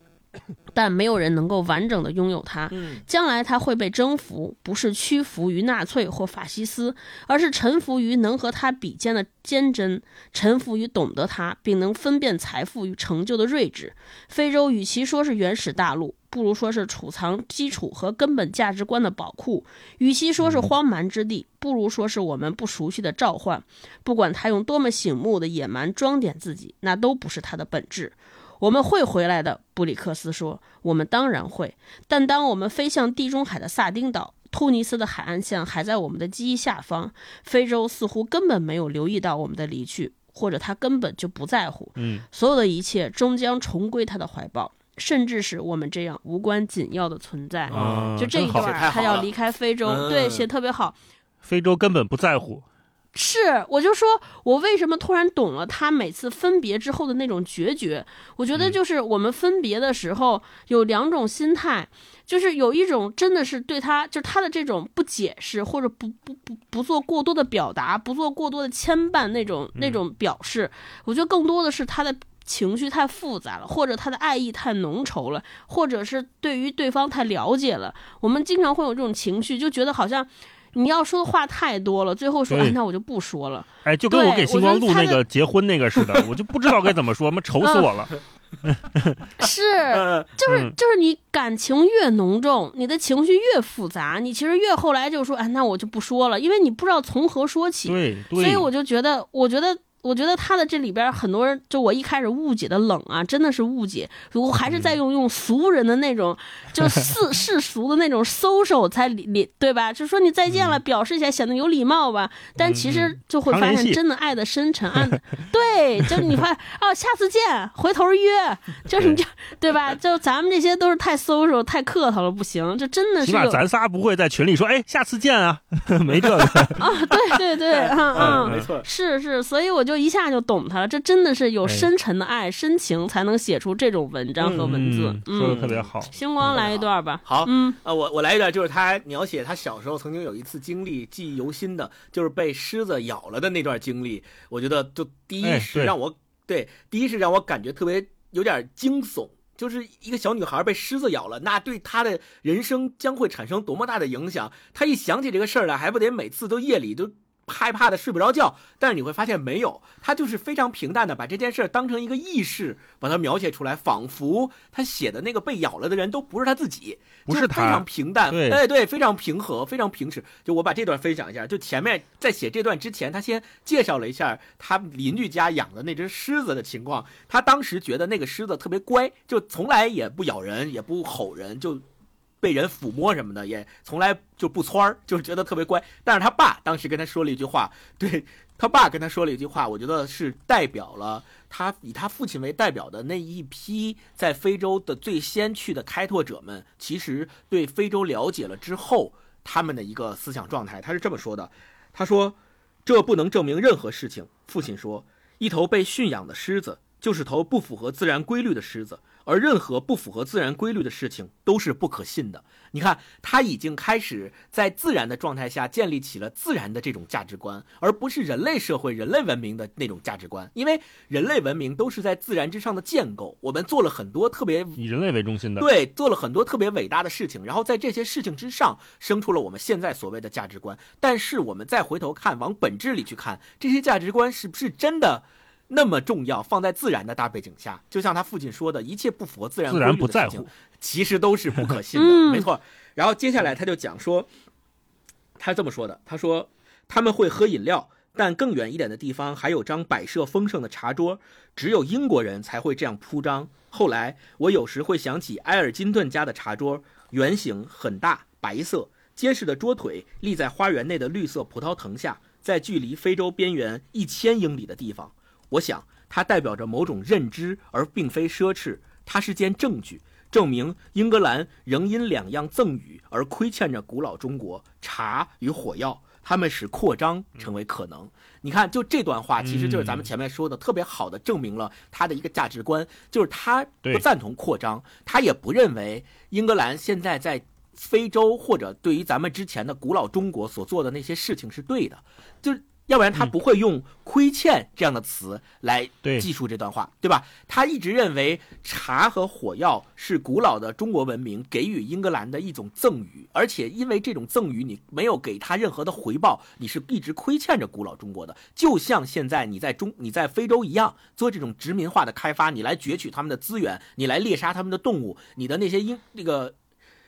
但没有人能够完整的拥有它。将来它会被征服，不是屈服于纳粹或法西斯，而是臣服于能和它比肩的坚贞，臣服于懂得它并能分辨财富与成就的睿智。非洲与其说是原始大陆，不如说是储藏基础和根本价值观的宝库；与其说是荒蛮之地，不如说是我们不熟悉的召唤。不管他用多么醒目的野蛮装点自己，那都不是他的本质。我们会回来的，布里克斯说。我们当然会，但当我们飞向地中海的萨丁岛，突尼斯的海岸线还在我们的记忆下方。非洲似乎根本没有留意到我们的离去，或者他根本就不在乎。嗯，所有的一切终将重归他的怀抱，甚至是我们这样无关紧要的存在。就这一段，他要离开非洲，对，写特别好。非洲根本不在乎。是，我就说，我为什么突然懂了他每次分别之后的那种决绝？我觉得就是我们分别的时候有两种心态，就是有一种真的是对他，就是他的这种不解释或者不不不不做过多的表达，不做过多的牵绊那种那种表示。我觉得更多的是他的情绪太复杂了，或者他的爱意太浓稠了，或者是对于对方太了解了。我们经常会有这种情绪，就觉得好像。你要说的话太多了，最后说，那我就不说了。哎，就跟我给星光录那个结婚那个似的，我就不知道该怎么说，妈愁死我了。是，就是就是你感情越浓重，你的情绪越复杂，你其实越后来就说，哎，那我就不说了，因为你不知道从何说起。对，所以我就觉得，我觉得我觉得他的这里边很多人，就我一开始误解的冷啊，真的是误解。如果还是在用用俗人的那种，就世 世俗的那种 social 才礼对吧？就说你再见了，表示一下显得有礼貌吧。但其实就会发现，真的爱的深沉啊，对，就你发 哦，下次见，回头约，就是你就对吧？就咱们这些都是太 social 太客套了，不行。这真的是，起码咱仨不会在群里说，哎，下次见啊，没这个啊，对对对，嗯嗯，没错，是是，所以我。就一下就懂他了，这真的是有深沉的爱、深情，才能写出这种文章和文字。说的特别好，星光来一段吧。好，嗯，呃，我我来一段，就是他描写他小时候曾经有一次经历，记忆犹新的，就是被狮子咬了的那段经历。我觉得，就第一是让我对，第一是让我感觉特别有点惊悚，就是一个小女孩被狮子咬了，那对她的人生将会产生多么大的影响。她一想起这个事儿来，还不得每次都夜里都。害怕的睡不着觉，但是你会发现没有，他就是非常平淡的把这件事当成一个轶事，把它描写出来，仿佛他写的那个被咬了的人都不是他自己，不是他，非常平淡，哎对，非常平和，非常平实。就我把这段分享一下，就前面在写这段之前，他先介绍了一下他邻居家养的那只狮子的情况。他当时觉得那个狮子特别乖，就从来也不咬人，也不吼人，就。被人抚摸什么的也从来就不蹿儿，就是觉得特别乖。但是他爸当时跟他说了一句话，对他爸跟他说了一句话，我觉得是代表了他以他父亲为代表的那一批在非洲的最先去的开拓者们，其实对非洲了解了之后，他们的一个思想状态。他是这么说的：“他说，这不能证明任何事情。”父亲说：“一头被驯养的狮子就是头不符合自然规律的狮子。”而任何不符合自然规律的事情都是不可信的。你看，他已经开始在自然的状态下建立起了自然的这种价值观，而不是人类社会、人类文明的那种价值观。因为人类文明都是在自然之上的建构，我们做了很多特别以人类为中心的，对，做了很多特别伟大的事情，然后在这些事情之上生出了我们现在所谓的价值观。但是我们再回头看，往本质里去看，这些价值观是不是真的？那么重要，放在自然的大背景下，就像他父亲说的，一切不符合自然自然不在乎，其实都是不可信的，没错。然后接下来他就讲说，他这么说的，他说他们会喝饮料，但更远一点的地方还有张摆设丰盛的茶桌，只有英国人才会这样铺张。后来我有时会想起埃尔金顿家的茶桌，圆形很大，白色，结实的桌腿立在花园内的绿色葡萄藤下，在距离非洲边缘一千英里的地方。我想，它代表着某种认知，而并非奢侈。它是件证据，证明英格兰仍因两样赠与而亏欠着古老中国茶与火药。他们使扩张成为可能。你看，就这段话，其实就是咱们前面说的，特别好的证明了他的一个价值观，就是他不赞同扩张，他也不认为英格兰现在在非洲或者对于咱们之前的古老中国所做的那些事情是对的，就是。要不然他不会用“亏欠”这样的词来记述这段话，对吧？他一直认为茶和火药是古老的中国文明给予英格兰的一种赠予，而且因为这种赠予你没有给他任何的回报，你是一直亏欠着古老中国的。就像现在你在中你在非洲一样做这种殖民化的开发，你来攫取他们的资源，你来猎杀他们的动物，你的那些英那个。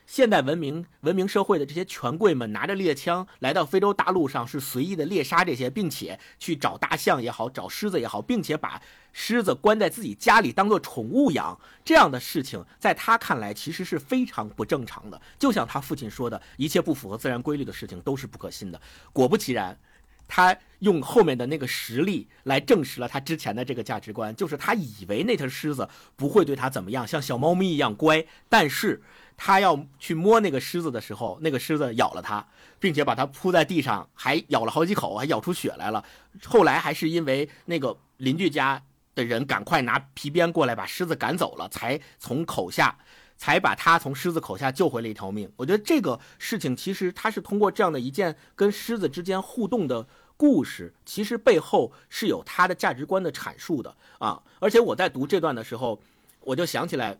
现代文明文明社会的这些权贵们拿着猎枪来到非洲大陆上，是随意的猎杀这些，并且去找大象也好，找狮子也好，并且把狮子关在自己家里当做宠物养，这样的事情在他看来其实是非常不正常的。就像他父亲说的，一切不符合自然规律的事情都是不可信的。果不其然，他用后面的那个实例来证实了他之前的这个价值观，就是他以为那条狮子不会对他怎么样，像小猫咪一样乖，但是。他要去摸那个狮子的时候，那个狮子咬了他，并且把他扑在地上，还咬了好几口，还咬出血来了。后来还是因为那个邻居家的人赶快拿皮鞭过来把狮子赶走了，才从口下，才把他从狮子口下救回了一条命。我觉得这个事情其实他是通过这样的一件跟狮子之间互动的故事，其实背后是有他的价值观的阐述的啊。而且我在读这段的时候，我就想起来。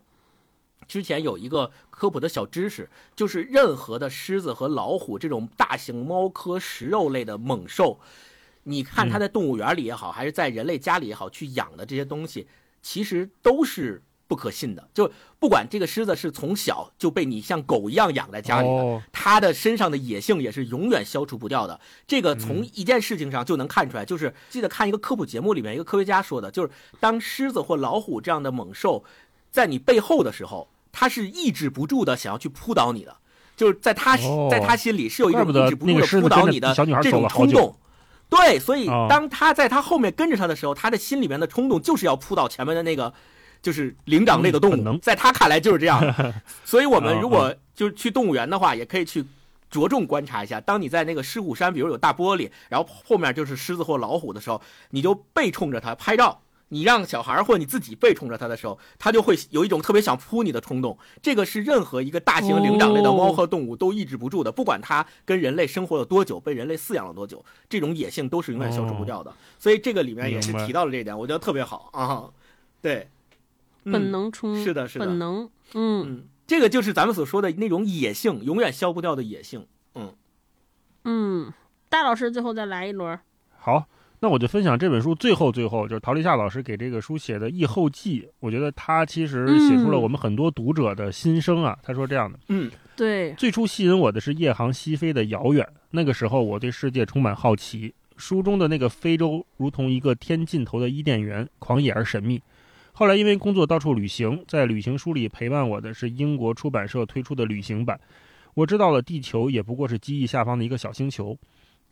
之前有一个科普的小知识，就是任何的狮子和老虎这种大型猫科食肉类的猛兽，你看它在动物园里也好，还是在人类家里也好去养的这些东西，其实都是。不可信的。就不管这个狮子是从小就被你像狗一样养在家里的，它的身上的野性也是永远消除不掉的。这个从一件事情上就能看出来，就是记得看一个科普节目里面，一个科学家说的，就是当狮子或老虎这样的猛兽在你背后的时候，他是抑制不住的想要去扑倒你的。就是在他在他心里是有一种抑制不住的扑倒你的这种冲动，对，所以当他在他后面跟着他的时候，他的心里面的冲动就是要扑倒前面的那个就是灵长类的动物，在他看来就是这样。所以我们如果就是去动物园的话，也可以去着重观察一下，当你在那个狮虎山，比如有大玻璃，然后后面就是狮子或老虎的时候，你就背冲着它拍照。你让小孩或者你自己背冲着他的时候，他就会有一种特别想扑你的冲动。这个是任何一个大型灵长类的猫和动物都抑制不住的，不管它跟人类生活了多久，被人类饲养了多久，这种野性都是永远消除不掉的。所以这个里面也是提到了这一点，我觉得特别好啊。对，本能冲是的，是的，本能，嗯，这个就是咱们所说的那种野性，永远消不掉的野性。嗯嗯，大老师最后再来一轮，好。那我就分享这本书最后最后就是陶立夏老师给这个书写的译后记，我觉得他其实写出了我们很多读者的心声啊。他说这样的，嗯，对，最初吸引我的是夜航西飞的遥远，那个时候我对世界充满好奇。书中的那个非洲如同一个天尽头的伊甸园，狂野而神秘。后来因为工作到处旅行，在旅行书里陪伴我的是英国出版社推出的旅行版，我知道了地球也不过是机翼下方的一个小星球。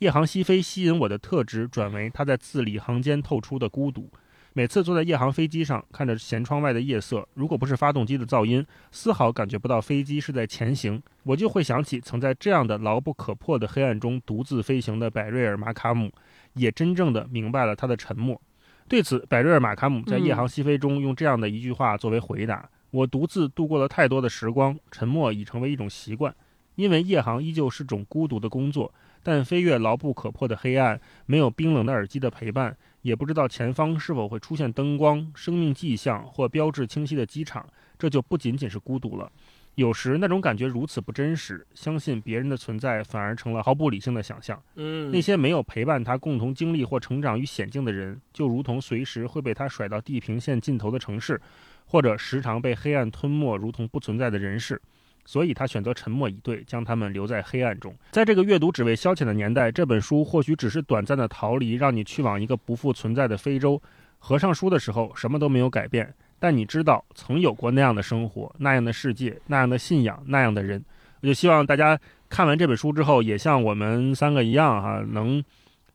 夜航西飞吸引我的特质转为它在字里行间透出的孤独。每次坐在夜航飞机上，看着舷窗外的夜色，如果不是发动机的噪音，丝毫感觉不到飞机是在前行，我就会想起曾在这样的牢不可破的黑暗中独自飞行的百瑞尔·马卡姆，也真正的明白了他的沉默。对此，百瑞尔·马卡姆在夜航西飞中用这样的一句话作为回答：“我独自度过了太多的时光，沉默已成为一种习惯，因为夜航依旧是种孤独的工作。”但飞越牢不可破的黑暗，没有冰冷的耳机的陪伴，也不知道前方是否会出现灯光、生命迹象或标志清晰的机场，这就不仅仅是孤独了。有时那种感觉如此不真实，相信别人的存在反而成了毫不理性的想象。嗯，那些没有陪伴他共同经历或成长于险境的人，就如同随时会被他甩到地平线尽头的城市，或者时常被黑暗吞没，如同不存在的人世。所以他选择沉默以对，将他们留在黑暗中。在这个阅读只为消遣的年代，这本书或许只是短暂的逃离，让你去往一个不复存在的非洲。合上书的时候，什么都没有改变，但你知道曾有过那样的生活、那样的世界、那样的信仰、那样的人。我就希望大家看完这本书之后，也像我们三个一样，哈，能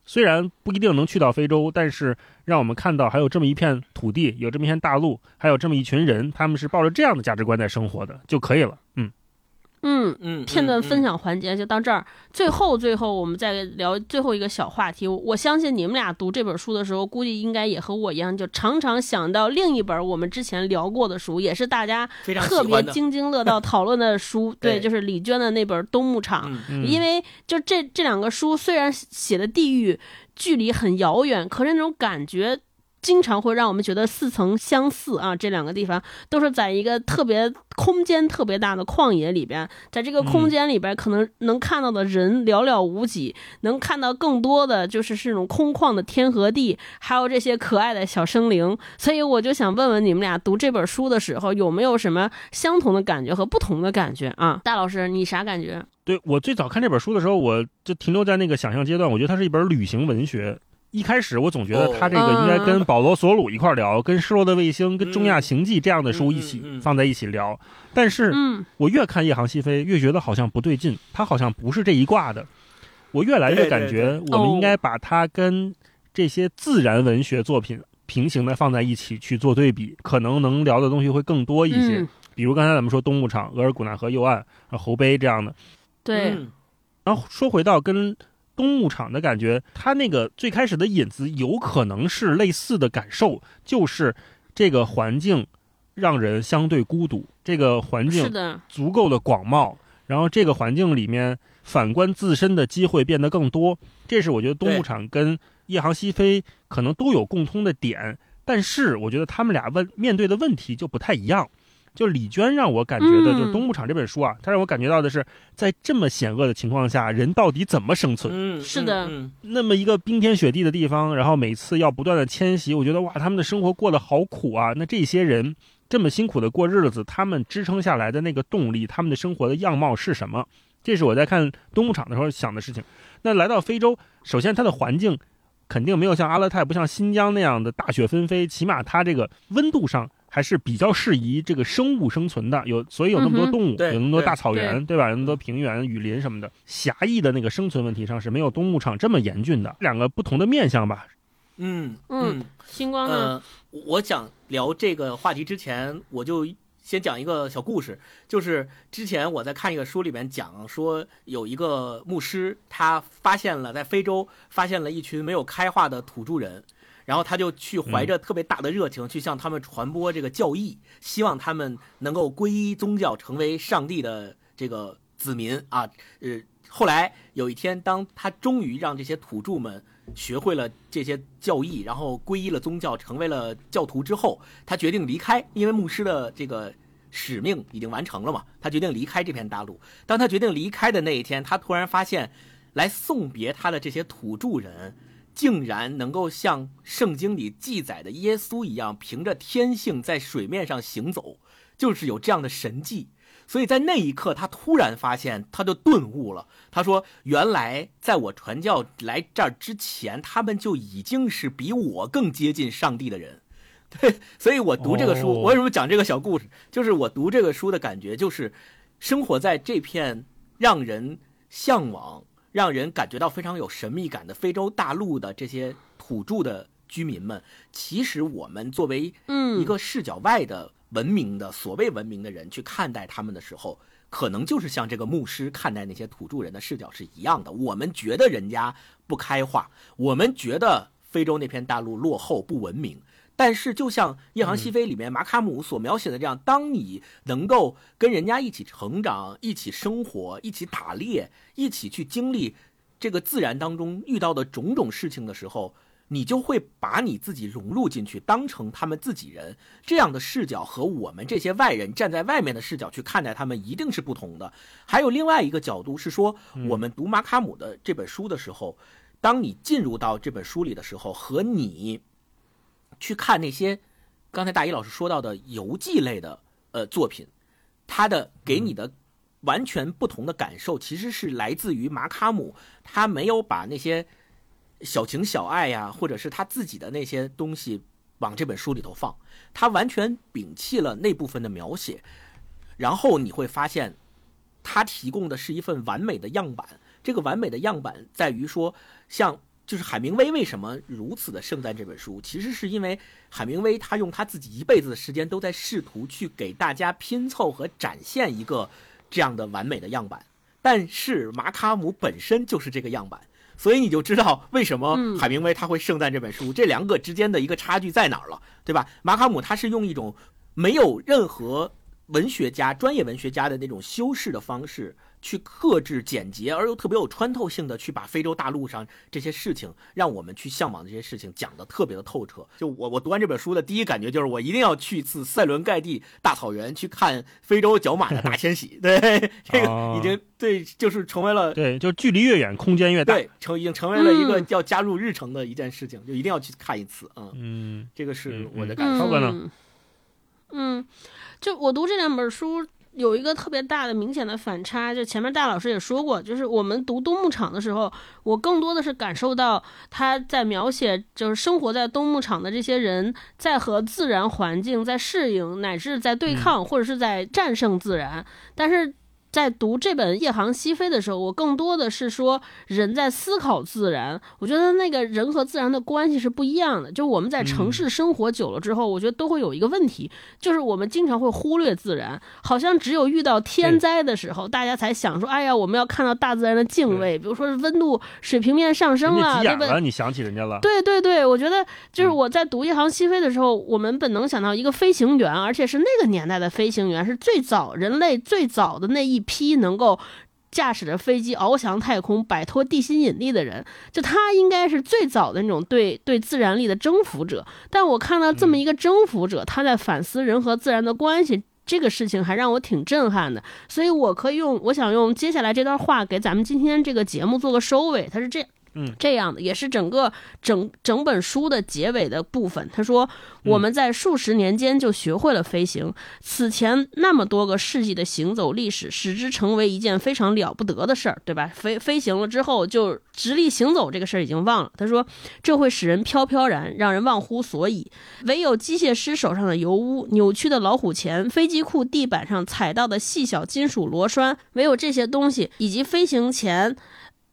虽然不一定能去到非洲，但是让我们看到还有这么一片土地，有这么一片大陆，还有这么一群人，他们是抱着这样的价值观在生活的，就可以了。嗯。嗯嗯，片段分享环节就到这儿。最后最后，我们再聊最后一个小话题。我相信你们俩读这本书的时候，估计应该也和我一样，就常常想到另一本我们之前聊过的书，也是大家特别津津乐道讨论的书。对，就是李娟的那本《冬牧场》。因为就这这两个书，虽然写的地域距离很遥远，可是那种感觉。经常会让我们觉得似曾相似啊！这两个地方都是在一个特别空间特别大的旷野里边，在这个空间里边，可能能看到的人寥寥无几，能看到更多的就是这种空旷的天和地，还有这些可爱的小生灵。所以我就想问问你们俩，读这本书的时候有没有什么相同的感觉和不同的感觉啊？大老师，你啥感觉？对我最早看这本书的时候，我就停留在那个想象阶段，我觉得它是一本旅行文学。一开始我总觉得他这个应该跟保罗·索鲁一块聊，跟《失落的卫星》、跟《中亚行记》这样的书一起放在一起聊。但是，我越看《夜航西飞》，越觉得好像不对劲，他好像不是这一挂的。我越来越感觉，我们应该把它跟这些自然文学作品平行的放在一起去做对比，可能能聊的东西会更多一些。比如刚才咱们说东牧场、额尔古纳河右岸、侯碑这样的。对。然后说回到跟。东牧场的感觉，它那个最开始的引子有可能是类似的感受，就是这个环境让人相对孤独，这个环境足够的广袤，然后这个环境里面反观自身的机会变得更多。这是我觉得东牧场跟夜航西飞可能都有共通的点，但是我觉得他们俩问面对的问题就不太一样。就李娟让我感觉的，就是《东牧场》这本书啊，它让我感觉到的是，在这么险恶的情况下，人到底怎么生存？嗯，是的，那么一个冰天雪地的地方，然后每次要不断的迁徙，我觉得哇，他们的生活过得好苦啊。那这些人这么辛苦的过日子，他们支撑下来的那个动力，他们的生活的样貌是什么？这是我在看冬牧场的时候想的事情。那来到非洲，首先它的环境肯定没有像阿勒泰、不像新疆那样的大雪纷飞，起码它这个温度上还是比较适宜这个生物生存的。有所以有那么多动物，有那么多大草原，对吧？有那么多平原、雨林什么的，狭义的那个生存问题上是没有冬牧场这么严峻的。两个不同的面相吧。嗯嗯，星光呢？我想聊这个话题之前，我就。先讲一个小故事，就是之前我在看一个书里面讲说，有一个牧师，他发现了在非洲发现了一群没有开化的土著人，然后他就去怀着特别大的热情去向他们传播这个教义，希望他们能够皈依宗教，成为上帝的这个子民啊。呃，后来有一天，当他终于让这些土著们。学会了这些教义，然后皈依了宗教，成为了教徒之后，他决定离开，因为牧师的这个使命已经完成了嘛。他决定离开这片大陆。当他决定离开的那一天，他突然发现，来送别他的这些土著人，竟然能够像圣经里记载的耶稣一样，凭着天性在水面上行走，就是有这样的神迹。所以在那一刻，他突然发现，他就顿悟了。他说：“原来在我传教来这儿之前，他们就已经是比我更接近上帝的人。”对，所以我读这个书，我为什么讲这个小故事？就是我读这个书的感觉，就是生活在这片让人向往、让人感觉到非常有神秘感的非洲大陆的这些土著的居民们，其实我们作为一个视角外的。文明的所谓文明的人去看待他们的时候，可能就是像这个牧师看待那些土著人的视角是一样的。我们觉得人家不开化，我们觉得非洲那片大陆落后不文明。但是，就像《夜航西飞》里面马卡姆所描写的这样，当你能够跟人家一起成长、一起生活、一起打猎、一起去经历这个自然当中遇到的种种事情的时候。你就会把你自己融入进去，当成他们自己人，这样的视角和我们这些外人站在外面的视角去看待他们一定是不同的。还有另外一个角度是说，我们读马卡姆的这本书的时候，当你进入到这本书里的时候，和你去看那些刚才大一老师说到的游记类的呃作品，他的给你的完全不同的感受，其实是来自于马卡姆，他没有把那些。小情小爱呀，或者是他自己的那些东西，往这本书里头放，他完全摒弃了那部分的描写，然后你会发现，他提供的是一份完美的样板。这个完美的样板在于说，像就是海明威为什么如此的盛赞这本书，其实是因为海明威他用他自己一辈子的时间都在试图去给大家拼凑和展现一个这样的完美的样板，但是马卡姆本身就是这个样板。所以你就知道为什么海明威他会盛赞这本书，这两个之间的一个差距在哪儿了，对吧？马卡姆他是用一种没有任何文学家、专业文学家的那种修饰的方式。去克制、简洁而又特别有穿透性的，去把非洲大陆上这些事情，让我们去向往的这些事情讲得特别的透彻。就我，我读完这本书的第一感觉就是，我一定要去一次塞伦盖蒂大草原，去看非洲角马的大迁徙。对，这个已经对，就是成为了对，就距离越远，空间越大，对，成已经成为了一个要加入日程的一件事情，就一定要去看一次。嗯嗯，这个是我的感受。嗯，就我读这两本书。有一个特别大的明显的反差，就前面大老师也说过，就是我们读冬牧场的时候，我更多的是感受到他在描写，就是生活在冬牧场的这些人在和自然环境在适应，乃至在对抗或者是在战胜自然，但是。在读这本《夜航西飞》的时候，我更多的是说人在思考自然。我觉得那个人和自然的关系是不一样的。就我们在城市生活久了之后，我觉得都会有一个问题，就是我们经常会忽略自然，好像只有遇到天灾的时候，大家才想说：“哎呀，我们要看到大自然的敬畏。”比如说温度水平面上升了，对不对？你想起人家了？对对对，我觉得就是我在读《夜航西飞》的时候，我们本能想到一个飞行员，而且是那个年代的飞行员，是最早人类最早的那一。批能够驾驶着飞机翱翔太空、摆脱地心引力的人，就他应该是最早的那种对对自然力的征服者。但我看到这么一个征服者，他在反思人和自然的关系，这个事情还让我挺震撼的。所以我可以用，我想用接下来这段话给咱们今天这个节目做个收尾。他是这，嗯，这样的也是整个整整本书的结尾的部分。他说：“我们在数十年间就学会了飞行，此前那么多个世纪的行走历史，使之成为一件非常了不得的事儿，对吧？飞飞行了之后，就直立行走这个事儿已经忘了。他说，这会使人飘飘然，让人忘乎所以。唯有机械师手上的油污、扭曲的老虎钳、飞机库地板上踩到的细小金属螺栓，唯有这些东西，以及飞行前。”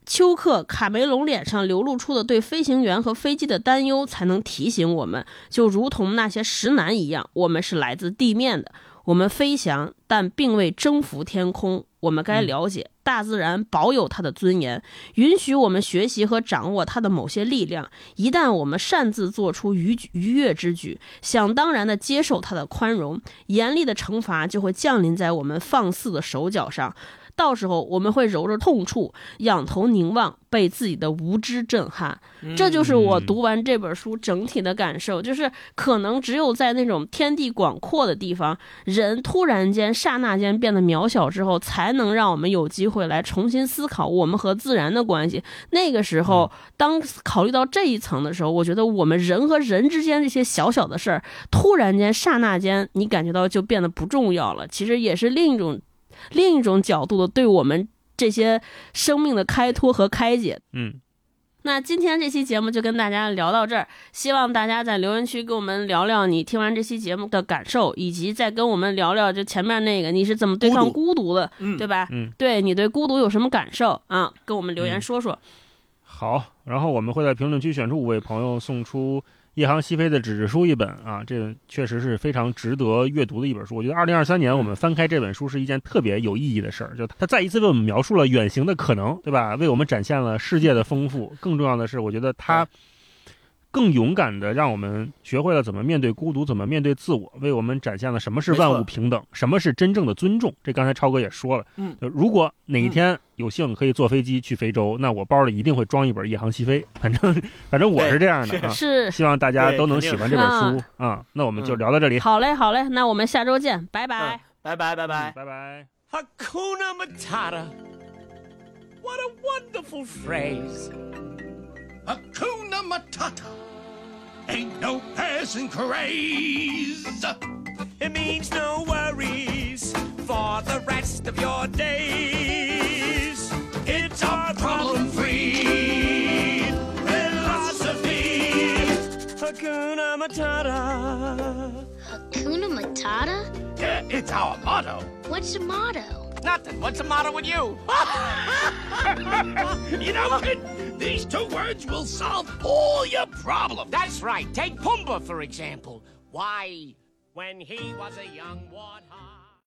丘克·卡梅隆脸上流露出的对飞行员和飞机的担忧，才能提醒我们，就如同那些石男一样，我们是来自地面的。我们飞翔，但并未征服天空。我们该了解，大自然保有它的尊严，允许我们学习和掌握它的某些力量。一旦我们擅自做出逾逾越之举，想当然地接受它的宽容，严厉的惩罚就会降临在我们放肆的手脚上。到时候我们会揉着痛处，仰头凝望，被自己的无知震撼。这就是我读完这本书整体的感受，就是可能只有在那种天地广阔的地方，人突然间刹那间变得渺小之后，才能让我们有机会来重新思考我们和自然的关系。那个时候，当考虑到这一层的时候，我觉得我们人和人之间这些小小的事儿，突然间刹那间，你感觉到就变得不重要了。其实也是另一种。另一种角度的对我们这些生命的开脱和开解，嗯，那今天这期节目就跟大家聊到这儿，希望大家在留言区跟我们聊聊你听完这期节目的感受，以及再跟我们聊聊就前面那个你是怎么对抗孤独的，对吧？嗯，对你对孤独有什么感受啊？跟我们留言说说。好，然后我们会在评论区选出五位朋友送出。夜航西飞的纸质书一本啊，这确实是非常值得阅读的一本书。我觉得二零二三年我们翻开这本书是一件特别有意义的事儿，就它再一次为我们描述了远行的可能，对吧？为我们展现了世界的丰富。更重要的是，我觉得它。更勇敢的，让我们学会了怎么面对孤独，怎么面对自我，为我们展现了什么是万物平等，什么是真正的尊重。这刚才超哥也说了，嗯，如果哪一天有幸可以坐飞机去非洲，那我包里一定会装一本《夜航西飞》。反正，反正我是这样的啊。是，希望大家都能喜欢这本书啊。那我们就聊到这里。好嘞，好嘞，那我们下周见，拜拜，拜拜，拜拜，拜拜。Hakuna Matata. What a wonderful phrase. Hakuna Matata ain't no passing craze. It means no worries for the rest of your days. It's a problem free philosophy. Hakuna Matata. Hakuna Matata? Yeah, it's our motto. What's the motto? Nothing. What's the matter with you? you know, kid, these two words will solve all your problems. That's right. Take Pumbaa, for example. Why, when he was a young warthog...